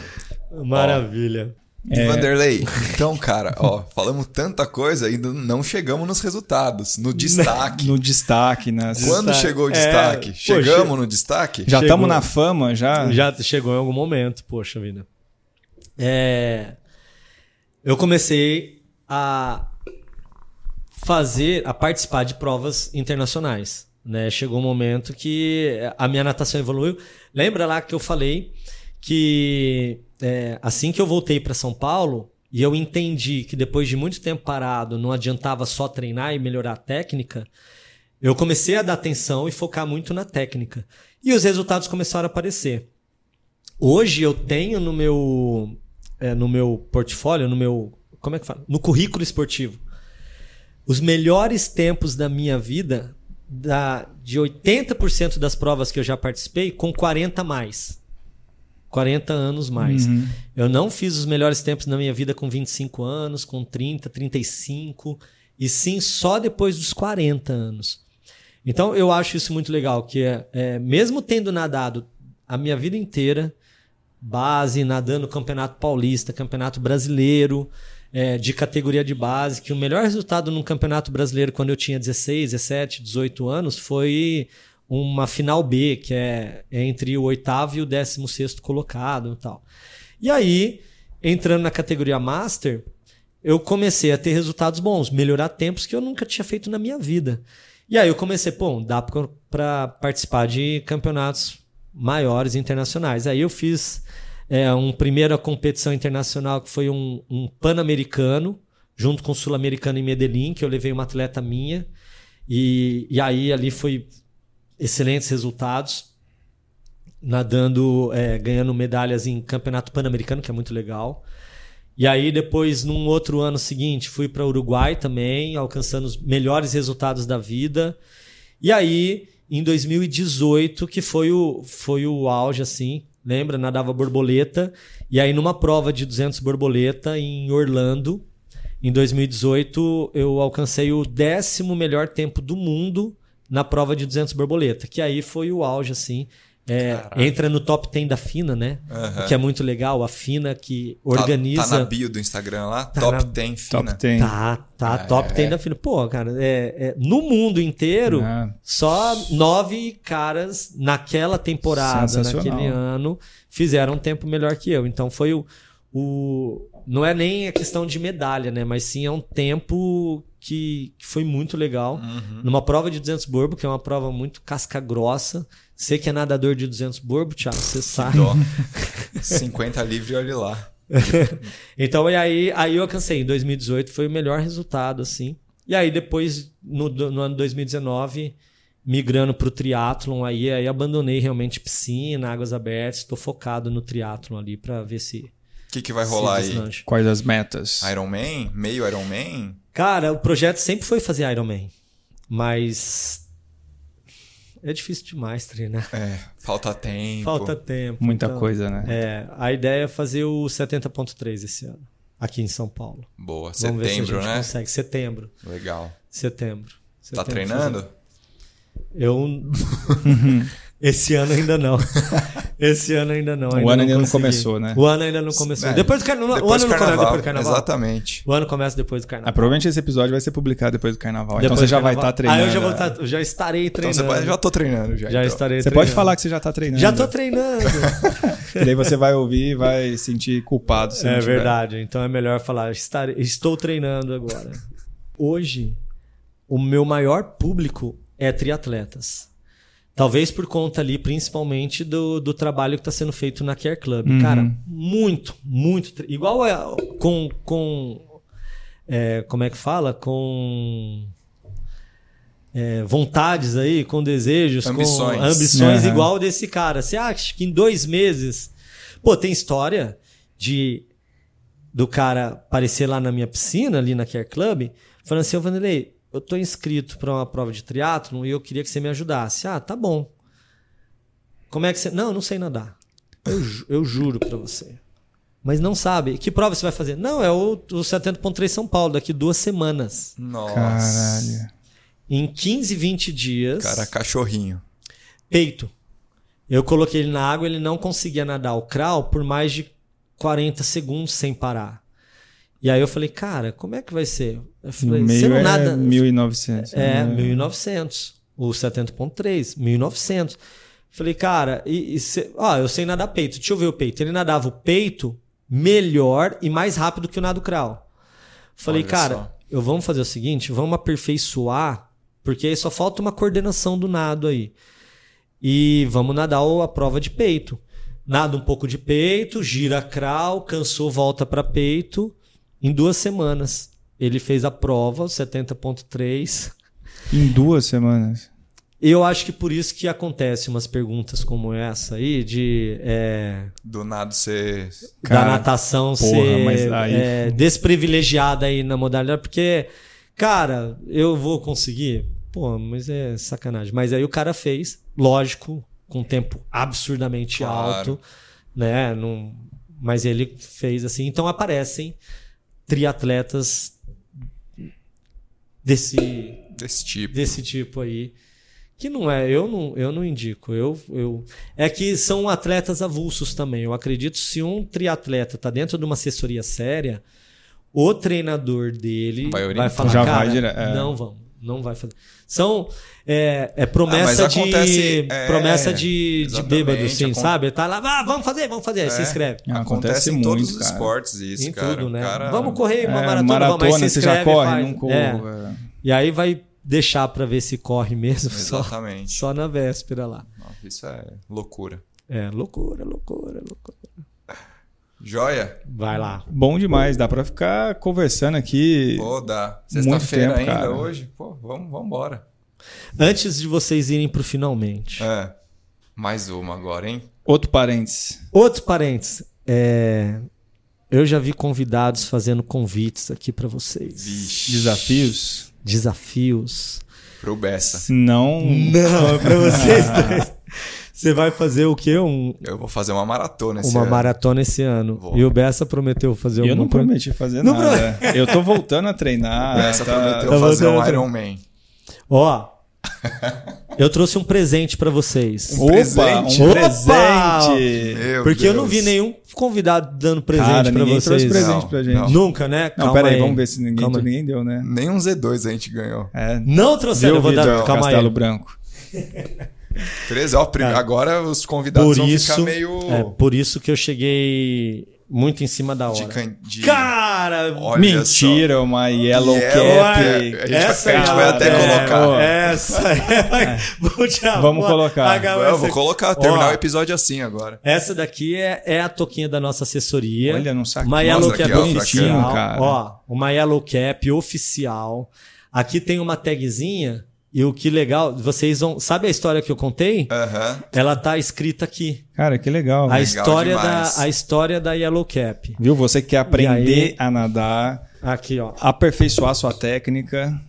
Maravilha. E É. Vanderlei, então, cara, ó, falamos tanta coisa e ainda não chegamos nos resultados, no destaque. no destaque, nas... Quando Destaque. chegou o É, destaque? pô, Chegamos che- no destaque? Já estamos na fama, já? Já chegou em algum momento, poxa vida. É, eu comecei a fazer, a participar de provas internacionais. Né? Chegou um momento que a minha natação evoluiu. Lembra lá que eu falei que é, assim que eu voltei para São Paulo e eu entendi que depois de muito tempo parado não adiantava só treinar e melhorar a técnica, eu comecei a dar atenção e focar muito na técnica. E os resultados começaram a aparecer. Hoje eu tenho no meu, é, no meu portfólio, no meu. Como é que fala? No currículo esportivo. Os melhores tempos da minha vida, da, de 80% das provas que eu já participei, com 40 a mais. 40 anos mais. Uhum. Eu não fiz os melhores tempos na minha vida com 25 anos, com 30, 35, e sim só depois dos 40 anos. Então eu acho isso muito legal, que é, é, mesmo tendo nadado a minha vida inteira, base, nadando campeonato paulista, campeonato brasileiro, é, de categoria de base, que o melhor resultado num campeonato brasileiro quando eu tinha 16, 17, 18 anos foi uma final B, que é entre o oitavo e o décimo sexto colocado e tal. E aí, entrando na categoria Master, eu comecei a ter resultados bons, melhorar tempos que eu nunca tinha feito na minha vida. E aí eu comecei, pô, dá para participar de campeonatos maiores internacionais. Aí eu fiz é, uma primeira competição internacional que foi um, um Pan-Americano, junto com o Sul-Americano em Medellín, que eu levei uma atleta minha. E, e aí ali foi excelentes resultados, nadando, é, ganhando medalhas em campeonato pan-americano, que é muito legal. E aí depois, num outro ano seguinte, fui para Uruguai também, alcançando os melhores resultados da vida. E aí, em 2018, que foi o, foi o auge, assim, lembra? Nadava borboleta. E aí, numa prova de 200 borboleta em Orlando, em 2018, eu alcancei o décimo melhor tempo do mundo na prova de 200 borboleta, que aí foi o auge, assim. É, entra no top 10 da FINA, né? O que é muito legal. A FINA que Tá- organiza. Tá, na bio do Instagram lá? Tá top na- 10 fina. Top 10. Tá, tá, Ah, top é. 10 da FINA. Pô, cara, é, é- no mundo inteiro, Ah. só nove caras naquela temporada, naquele ano, fizeram um tempo melhor que eu. Então foi o. o não é nem a questão de medalha, né? Mas sim é um tempo que, que foi muito legal. Uhum. Numa prova de 200 borbo, que é uma prova muito casca grossa. Você que é nadador de 200 borbo, Thiago, você sabe. Dó. 50 livre, olhe lá. Então, e aí, aí eu alcancei. Em 2018 foi o melhor resultado, assim. E aí, depois, no, no ano 2019, migrando para o triatlon, aí, aí abandonei realmente piscina, águas abertas. Estou focado no triatlon ali para ver se. O que, que vai rolar aí? Quais as metas? Iron Man? Meio Iron Man? Cara, o projeto sempre foi fazer Ironman. Mas. É difícil demais treinar. É, falta tempo. Falta tempo. Muita então, coisa, né? É, a ideia é fazer o 70.3 esse ano, aqui em São Paulo. Boa, Vamos ver se a setembro, gente né? consegue. Setembro. Legal. Setembro. Tá Setembro, treinando? Eu. Esse ano ainda não. Esse ano ainda não. O ano ainda não consegui. começou, né? O ano ainda não começou. É, depois do carnaval. O Depois ano do não começa carnaval. depois do carnaval. Exatamente. O ano começa depois do Ah, carnaval. provavelmente esse episódio vai ser publicado depois do carnaval. então Depois você do já vai carnaval. estar treinando. Ah, eu já, vou né? tá- já estarei Então treinando. você pode, já tô treinando já. Já então. estarei Você treinando. pode falar que você já tá treinando. Já tô treinando. E daí você vai ouvir e vai sentir culpado. Se não é tiver. verdade. Então é melhor falar. estarei- estou treinando agora. Hoje, o meu maior público é triatletas. Talvez por conta ali, principalmente, do, do trabalho que está sendo feito na Care Club. Uhum. Cara, muito, muito. Igual a- com. com é, como é que fala? Com. é, vontades aí, com desejos, Ambições. com ambições Aham. igual desse cara. Você acha que em dois meses. Pô, tem história de do cara aparecer lá na minha piscina, ali na Care Club, falando assim, ô Vanderlei, eu tô inscrito para uma prova de triatlo e eu queria que você me ajudasse. Ah, tá bom. Como é que você... Não, eu não sei nadar. Eu, ju- eu juro para você. Mas não sabe. Que prova você vai fazer? Não, é o, o 70.3 São Paulo, daqui duas semanas. Nossa. Caralho. Em 15, 20 dias... Cara, cachorrinho. peito. Eu coloquei ele na água, ele não conseguia nadar o crawl por mais de 40 segundos sem parar. E aí eu falei, cara, como é que vai ser? Eu No falei, você meio não é nada. 1900. É, né? 1900. O 70.3, 1900. Falei, cara, e, e cê- ó, eu sei nadar peito. Deixa eu ver o peito. Ele nadava o peito melhor e mais rápido que o nado crawl. Falei, Olha cara, só. eu vamos fazer o seguinte, vamos aperfeiçoar, porque aí só falta uma coordenação do nado aí. E vamos nadar a prova de peito. Nada um pouco de peito, gira crawl, cansou, volta para peito. Em duas semanas. Ele fez a prova, o 70.3. Em duas semanas. Eu acho que por isso que acontece umas perguntas como essa aí, de é, Do nada você. Cara, da natação porra, ser mas aí- é, desprivilegiada aí na modalidade, porque, cara, eu vou conseguir? Pô, mas é sacanagem. Mas aí o cara fez, lógico, com tempo absurdamente Claro. alto, né? Não, mas ele fez assim. Então aparecem triatletas desse Desse tipo. desse tipo aí. Que não é, eu não, eu não indico. Eu, eu É que são atletas avulsos também. Eu acredito se um triatleta tá dentro de uma assessoria séria, o treinador dele Vai vai, falar, Já cara, vai dire- é. não vamos, não vai fazer. São é, é Ah, promessa mas de acontece- é, promessa de, de bêbado, acon- sabe? Tá lá, ah, vamos fazer, vamos fazer, aí se É. inscreve. É, Acontece, acontece em todos muito, os cara. esportes isso, em cara. tudo, né? Cara- Vamos correr uma É, maratona, vamos, aí se você já inscreve, corre, faz. não corro. É. é. E aí vai deixar pra ver se corre mesmo só, Exatamente. só na véspera lá. Nossa, isso é loucura. É, loucura, loucura, loucura. Joia? Vai lá. Bom demais, dá pra ficar conversando aqui. Pô, dá. Sexta-feira ainda cara. hoje? Pô, vamos, vamos embora. Antes de vocês irem pro finalmente. É. Mais uma agora, hein? Outro parênteses. Outro parênteses. É, eu já vi convidados fazendo convites aqui pra vocês. Vixe. Desafios? Desafios. Pro Bessa. Não. Não, é pra vocês dois. Você vai fazer o quê? Um- Eu vou fazer uma maratona esse uma ano. maratona esse ano. Vou. E o Bessa prometeu fazer Eu alguma não coisa. prometi fazer Não nada. Eu tô voltando a treinar. Essa tá- prometeu tá fazer um Iron Man. Ó, eu trouxe um presente pra vocês. Um Opa, presente? um presente. Meu Porque eu não Deus. vi nenhum convidado dando presente ninguém vocês. trouxe presente Não, pra gente. não. Nunca, né? Não, Calma pera aí, aí. vamos ver se ninguém, aí. ninguém deu, né? Nem um Z2 a gente ganhou. É. Não trouxeram, eu vou dar. Calma Castelo aí. Branco. 13, ó, prim- Cara, agora os convidados Por vão isso, ficar meio. é, por isso que eu cheguei muito em cima da de, hora. can... de... Cara, Olha Mentira, uma Yellow Yellow Cap. Cap. A gente vai- essa a gente é vai até é, colocar. Essa é. Vou tirar Vamos uma- colocar. só- Eu vou colocar, terminar Ó, o episódio assim agora. Essa daqui é, é a toquinha da nossa assessoria. Olha, não saquinho. Uma Yellow Cap bonitinho, oficial. cara. Ó, uma Yellow Cap oficial. Aqui tem uma tagzinha. E o que legal, vocês vão. Sabe a história que eu contei? Aham. Ela tá escrita aqui. Cara, que legal. A velho. história, da, a história da Yellow Cap. Viu? Você quer aprender aí? a nadar, Aqui, ó. aperfeiçoar sua técnica.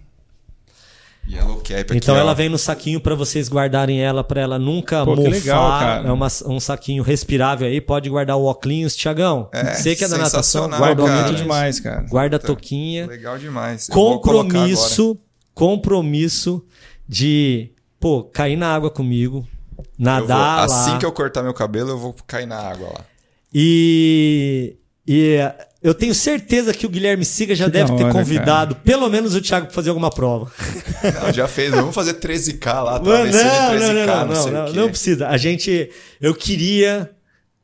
Yellow Cap aqui, Então ó. ela vem no saquinho pra vocês guardarem ela, pra ela nunca Pô, que mofar. legal, cara. É uma- um saquinho respirável aí, pode guardar o óculos, Tiagão. É, Você que é da natação, sensacional, guarda o cara. Demais, cara. guarda a toquinha. Legal demais. Eu. Compromisso, compromisso de, pô, cair na água comigo, Eu vou- nadar assim lá. que eu cortar meu cabelo, eu vou cair na água lá. E, e eu tenho certeza que o Guilherme Siga já Que deve da ter hora, convidado pelo menos o Thiago pra fazer alguma prova. Não, já fez. Vamos fazer 13K lá, Não, travessia de não, 13K, não, não, não, sei não, não, quê. não precisa. A gente, eu queria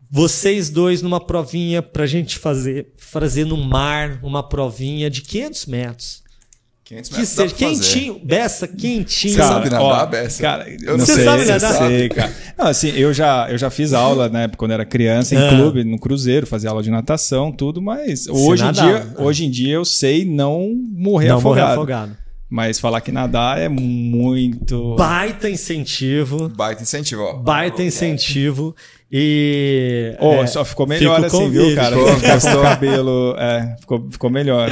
vocês dois numa provinha pra gente fazer, fazer no mar uma provinha de 500 metros. 500 Que metros dá seja quentinho, beça, quentinho. Você sabe nadar, Bessa? Cara, Eu não Você sei, sabe nadar? sei, cara. Não, assim, eu já, eu já fiz aula, né, quando era criança, em Ah. clube, no cruzeiro, fazia aula de natação, tudo, mas hoje em, dia, hoje em dia eu sei não morrer Não morrer afogado. afogado. Mas falar que nadar é muito. Baita incentivo. Baita incentivo, ó. Baita incentivo. E. Oh, é, só ficou melhor assim, viu, cara? Ficou, o cabelo. É, ficou, ficou melhor.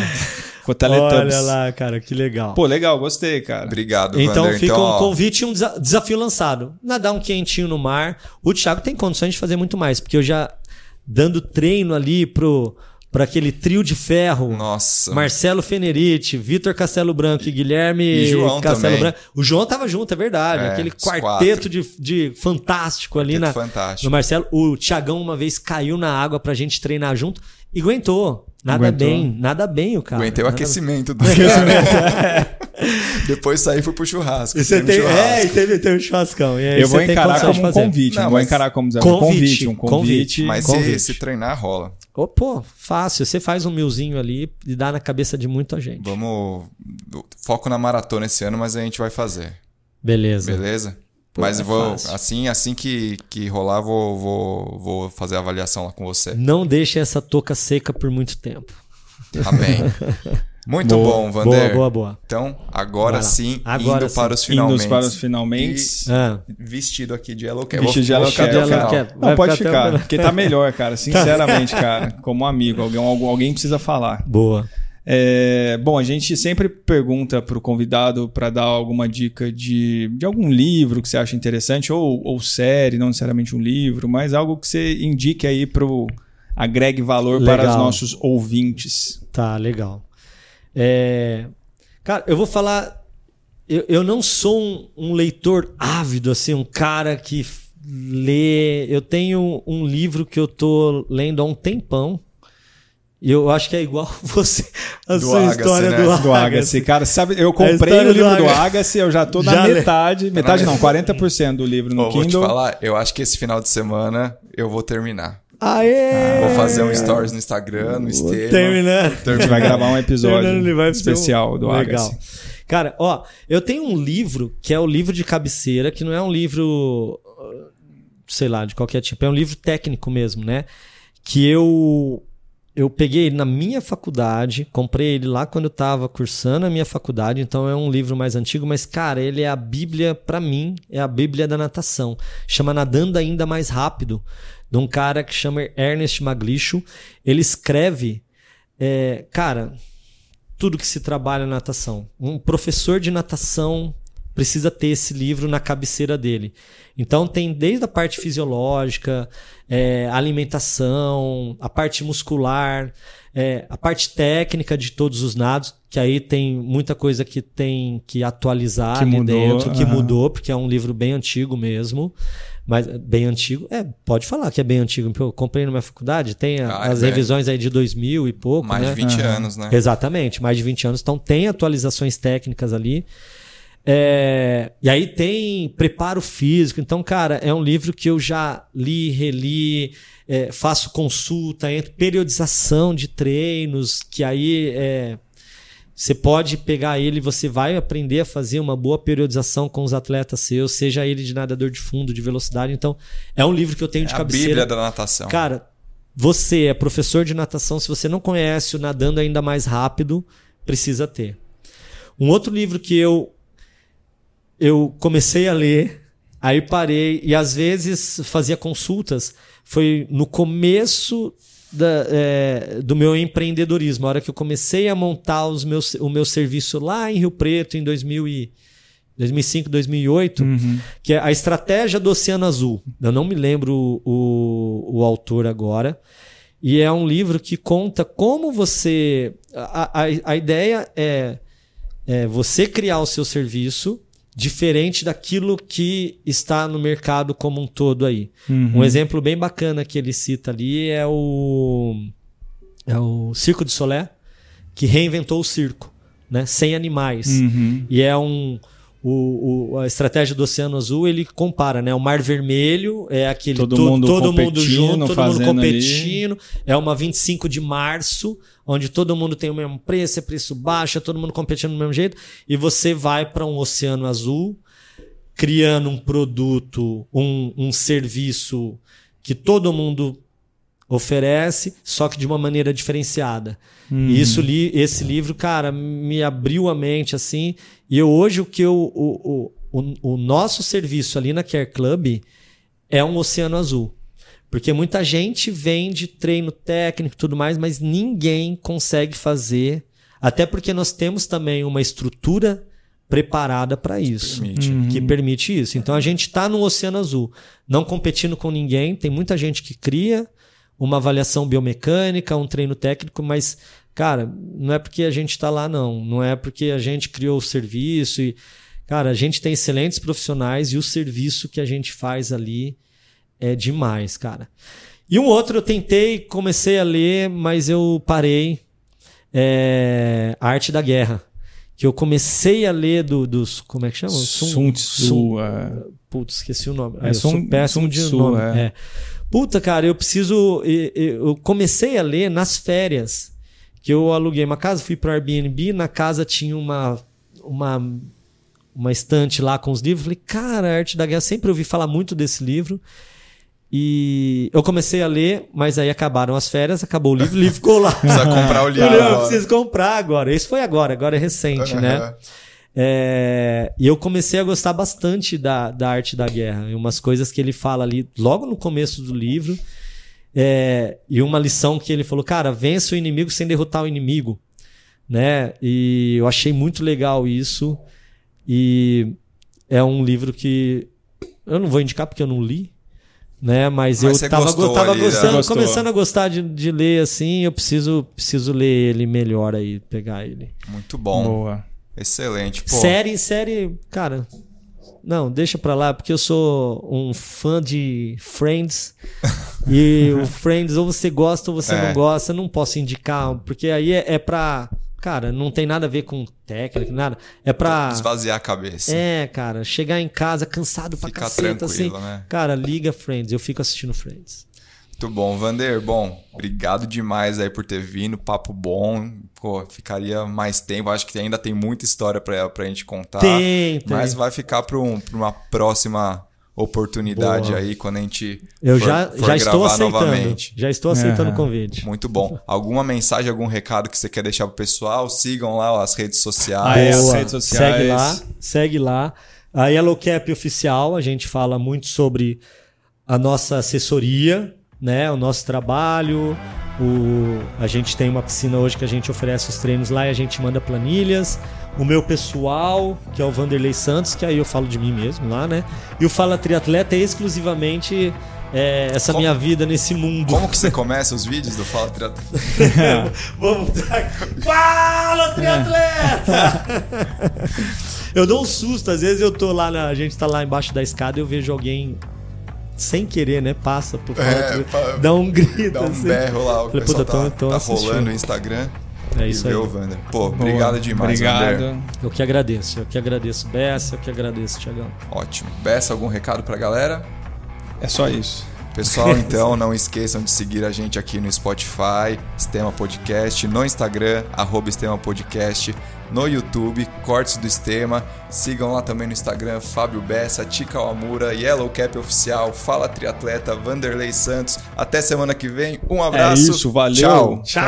Ficou Teletubbies. Olha lá, cara, que legal. Pô, legal, gostei, cara. Obrigado, Então Vander. fica então, um ó, convite e um desa- desafio lançado. Nadar um quentinho no mar. O Thiago tem condições de fazer muito mais, porque eu já dando treino ali pro para aquele trio de ferro. Nossa. Marcelo Fenerite, Vitor Castelo Branco e Guilherme E João Castelo também. Branco. O João tava junto, é verdade. É, Aquele quarteto de, de fantástico ali Quarteto na, fantástico. no Marcelo. O Thiagão uma vez caiu na água pra gente treinar junto e aguentou. Nada Aguentou. bem, nada bem o cara. Aguentei o Nada- aquecimento do cara. Depois saí e fui pro churrasco. E você tem, churrasco. é, e teve, teve um churrascão. E aí Eu vou encarar como um convite. Não, Não, vou encarar como dizer, um Convite, convite. Um convite. convite. Mas Convite. se, se treinar, rola. Ô, pô, fácil. Você faz um milzinho ali e dá na cabeça de muita gente. Vamos. Foco na maratona esse ano, mas a gente vai fazer. Beleza. Beleza? Pô, mas é vou. fácil. Assim, assim que, que rolar, vou, vou, vou fazer a avaliação lá com você. Não deixe essa touca seca por muito tempo. Tá bem. Muito Boa, bom, Vander. Boa, boa, boa. Então, agora sim, Agora indo sim. para os finalmente. Indo para os finalmente. Ah, Vestido aqui de Yellow Cap. Vestido de Vou- Yellow. Cap. Não, Vai pode ficar ficar, porque tá melhor, cara. Sinceramente, cara. Como amigo, alguém, alguém precisa falar. boa. É, bom, a gente sempre pergunta para o convidado para dar alguma dica de, de algum livro que você acha interessante, ou, ou série, não necessariamente um livro, mas algo que você indique aí para agregue valor para os Legal. nossos ouvintes. Tá, legal. É, Cara, eu vou falar. Eu, eu não sou um, um leitor ávido, assim, um cara que lê. Eu tenho um livro que eu tô lendo há um tempão. E eu acho que é igual você, a Do sua Agassi, história né? do Do Agassi. Agassi, cara, sabe, eu comprei o livro do do Agassi. Agassi, eu já tô na Já lê. metade, metade não, 40% do livro no Ó, vou te Kindle. falar, eu acho que esse final de semana eu vou terminar. Aê! Vou fazer um stories no Instagram, no Estevam. Terminando. A gente vai gravar um episódio vai ser um- especial do Legal. Agassi. Cara, ó, eu tenho um livro que é o livro de cabeceira, que não é um livro, sei lá, de qualquer tipo, é um livro técnico mesmo, né? Que eu eu peguei ele na minha faculdade, comprei ele lá quando eu tava cursando a minha faculdade, então é um livro mais antigo, mas cara, ele é a Bíblia pra mim, é a Bíblia da natação. Chama Nadando ainda mais rápido, de um cara que chama Ernest Maglicho. Ele escreve é, cara, tudo que se trabalha na natação. Um professor de natação precisa ter esse livro na cabeceira dele. Então tem desde a parte fisiológica, é, alimentação, a parte muscular, é, a parte técnica de todos os nados, que aí tem muita coisa que tem que atualizar Que ali mudou, dentro, que aham. mudou, porque é um livro bem antigo mesmo. Mas bem antigo, é, pode falar que é bem antigo. Eu comprei na minha faculdade, tem a- Ah, é as bem. revisões aí de 2000 e pouco, Mais né? de 20 Aham. anos, né? Exatamente, mais de 20 anos. Então tem atualizações técnicas ali. É, e aí tem preparo físico. Então, cara, é um livro que eu já li, reli, é, faço consulta, entro, periodização de treinos, que aí é, você pode pegar ele, você vai aprender a fazer uma boa periodização com os atletas seus, seja ele de nadador de fundo, de velocidade. Então, é um livro que eu tenho de É a cabeceira. Bíblia da natação. Cara, você é professor de natação, se você não conhece o Nadando Ainda Mais Rápido, precisa ter. Um outro livro que eu eu comecei a ler, aí parei e às vezes fazia consultas, foi no começo da, é, do meu empreendedorismo, a hora que eu comecei a montar os meus, o meu serviço lá em Rio Preto, em 2000 e, 2005, 2008, Uhum. que é a estratégia do Oceano Azul. Eu não me lembro o, o autor agora. E é um livro que conta como você. A, a, a ideia é, é você criar o seu serviço diferente daquilo que está no mercado como um todo aí. Uhum. Um exemplo bem bacana que ele cita ali é o, é o Circo de Solé, que reinventou o circo, né? sem animais. Uhum. E é um. O, o- a estratégia do Oceano Azul ele compara, né? O Mar Vermelho é aquele Todo to- mundo todo mundo junto, todo mundo competindo. É uma 25 de março, onde todo mundo tem o mesmo preço, é preço baixo, é todo mundo competindo do mesmo jeito. E você vai para um Oceano Azul, criando um produto, um, um serviço que todo mundo oferece, só que de uma maneira diferenciada. Uhum. E isso li, esse livro, cara, me abriu a mente assim. E eu, hoje o que eu, o, o, o, o nosso serviço ali na Care Club é um oceano azul. Porque muita gente vende treino técnico e tudo mais, mas ninguém consegue fazer. Até porque nós temos também uma estrutura preparada para isso, Permite. que permite isso. Então a gente está no Oceano Azul, não competindo com ninguém. Tem muita gente que cria uma avaliação biomecânica, um treino técnico, mas cara, não é porque a gente está lá não, não é porque a gente criou o serviço e cara, a gente tem excelentes profissionais e o serviço que a gente faz ali é demais, cara. E um outro eu tentei, comecei a ler, mas eu parei. É Arte da Guerra. Que eu comecei a ler do, dos. Como é que chama? Sun Tzu. é. Putz, esqueci o nome. É sou Sun- Sun Tzu, é. É. Puta, cara, eu preciso. Eu comecei a ler nas férias. Que eu aluguei uma casa, fui para Airbnb, na casa tinha uma. uma uma estante lá com os livros. Falei, cara, a Arte da Guerra, sempre ouvi falar muito desse livro. E eu comecei a ler, mas aí acabaram as férias, acabou o livro, o livro ficou lá. Precisa comprar o livro. Eu falei, eu agora. preciso comprar agora. Isso foi agora, agora é recente, né? É, e eu comecei a gostar bastante da, da arte da guerra. E umas coisas que ele fala ali logo no começo do livro. É, e uma lição que ele falou, cara, vence o inimigo sem derrotar o inimigo. Né? E eu achei muito legal isso. E é um livro que eu não vou indicar porque eu não li. Né? Mas, Mas eu tava, gostou go- tava ali, né? gostando, começando a gostar de, de ler assim. Eu preciso, preciso ler ele melhor aí, pegar ele. Muito bom. Boa. Excelente. Pô, Série, série, cara. Não, deixa pra lá, porque eu sou um fã de Friends. e o Friends, ou você gosta ou você É. não gosta, eu não posso indicar, porque aí é, é pra. Cara, não tem nada a ver com técnica, nada. É pra. esvaziar a cabeça. É, cara, chegar em casa cansado pra Ficar caceta, assim. tranquilo, né? Cara, liga Friends, eu fico assistindo Friends. Muito bom, Vander. Bom, obrigado demais aí por ter vindo. Papo bom. Pô, ficaria mais tempo. Acho que ainda tem muita história pra, pra gente contar. Tem, tem. Mas vai ficar pra, um- uma próxima oportunidade Boa. aí quando a gente Eu for, já, for já estou gravar aceitando. novamente. Já estou aceitando o Aham. convite. Muito bom. Alguma mensagem, algum recado que você quer deixar pro pessoal? Sigam lá as redes Ah, sociais. é, as Boa. redes sociais. Segue lá, segue lá. A Yellow Cap oficial, a gente fala muito sobre a nossa assessoria, né? O nosso trabalho. O... A gente tem uma piscina hoje que a gente oferece os treinos lá e a gente manda planilhas. O meu pessoal, que é o Vanderlei Santos, que aí eu falo de mim mesmo lá, né? E o Fala Triatleta é exclusivamente é, essa Como- minha vida nesse mundo. Como que você começa os vídeos do Fala Triatleta? Vamos Fala, triatleta! eu dou um susto, às vezes eu tô lá, na, a gente tá lá embaixo da escada e eu vejo alguém sem querer, né? Passa por fora, É, pa- dá um grito Dá um assim. berro lá, o Falei, pessoal tá, tá assistindo. rolando o Instagram É isso aí. Pô, Boa. obrigado demais. Obrigado. Eu que agradeço, eu que agradeço, Bessa, eu que agradeço, Tiagão. Ótimo. Bessa, algum recado pra galera? É só isso. Pessoal, então não esqueçam de seguir a gente aqui no Spotify, Sistema Podcast, no Instagram, arroba Podcast, no YouTube, Cortes do Sistema. Sigam lá também no Instagram, Fábio Bessa, Tica Amura, Yellow Cap Oficial, Fala Triatleta, Vanderlei Santos. Até semana que vem. Um abraço. É isso, valeu. Tchau. Tchau!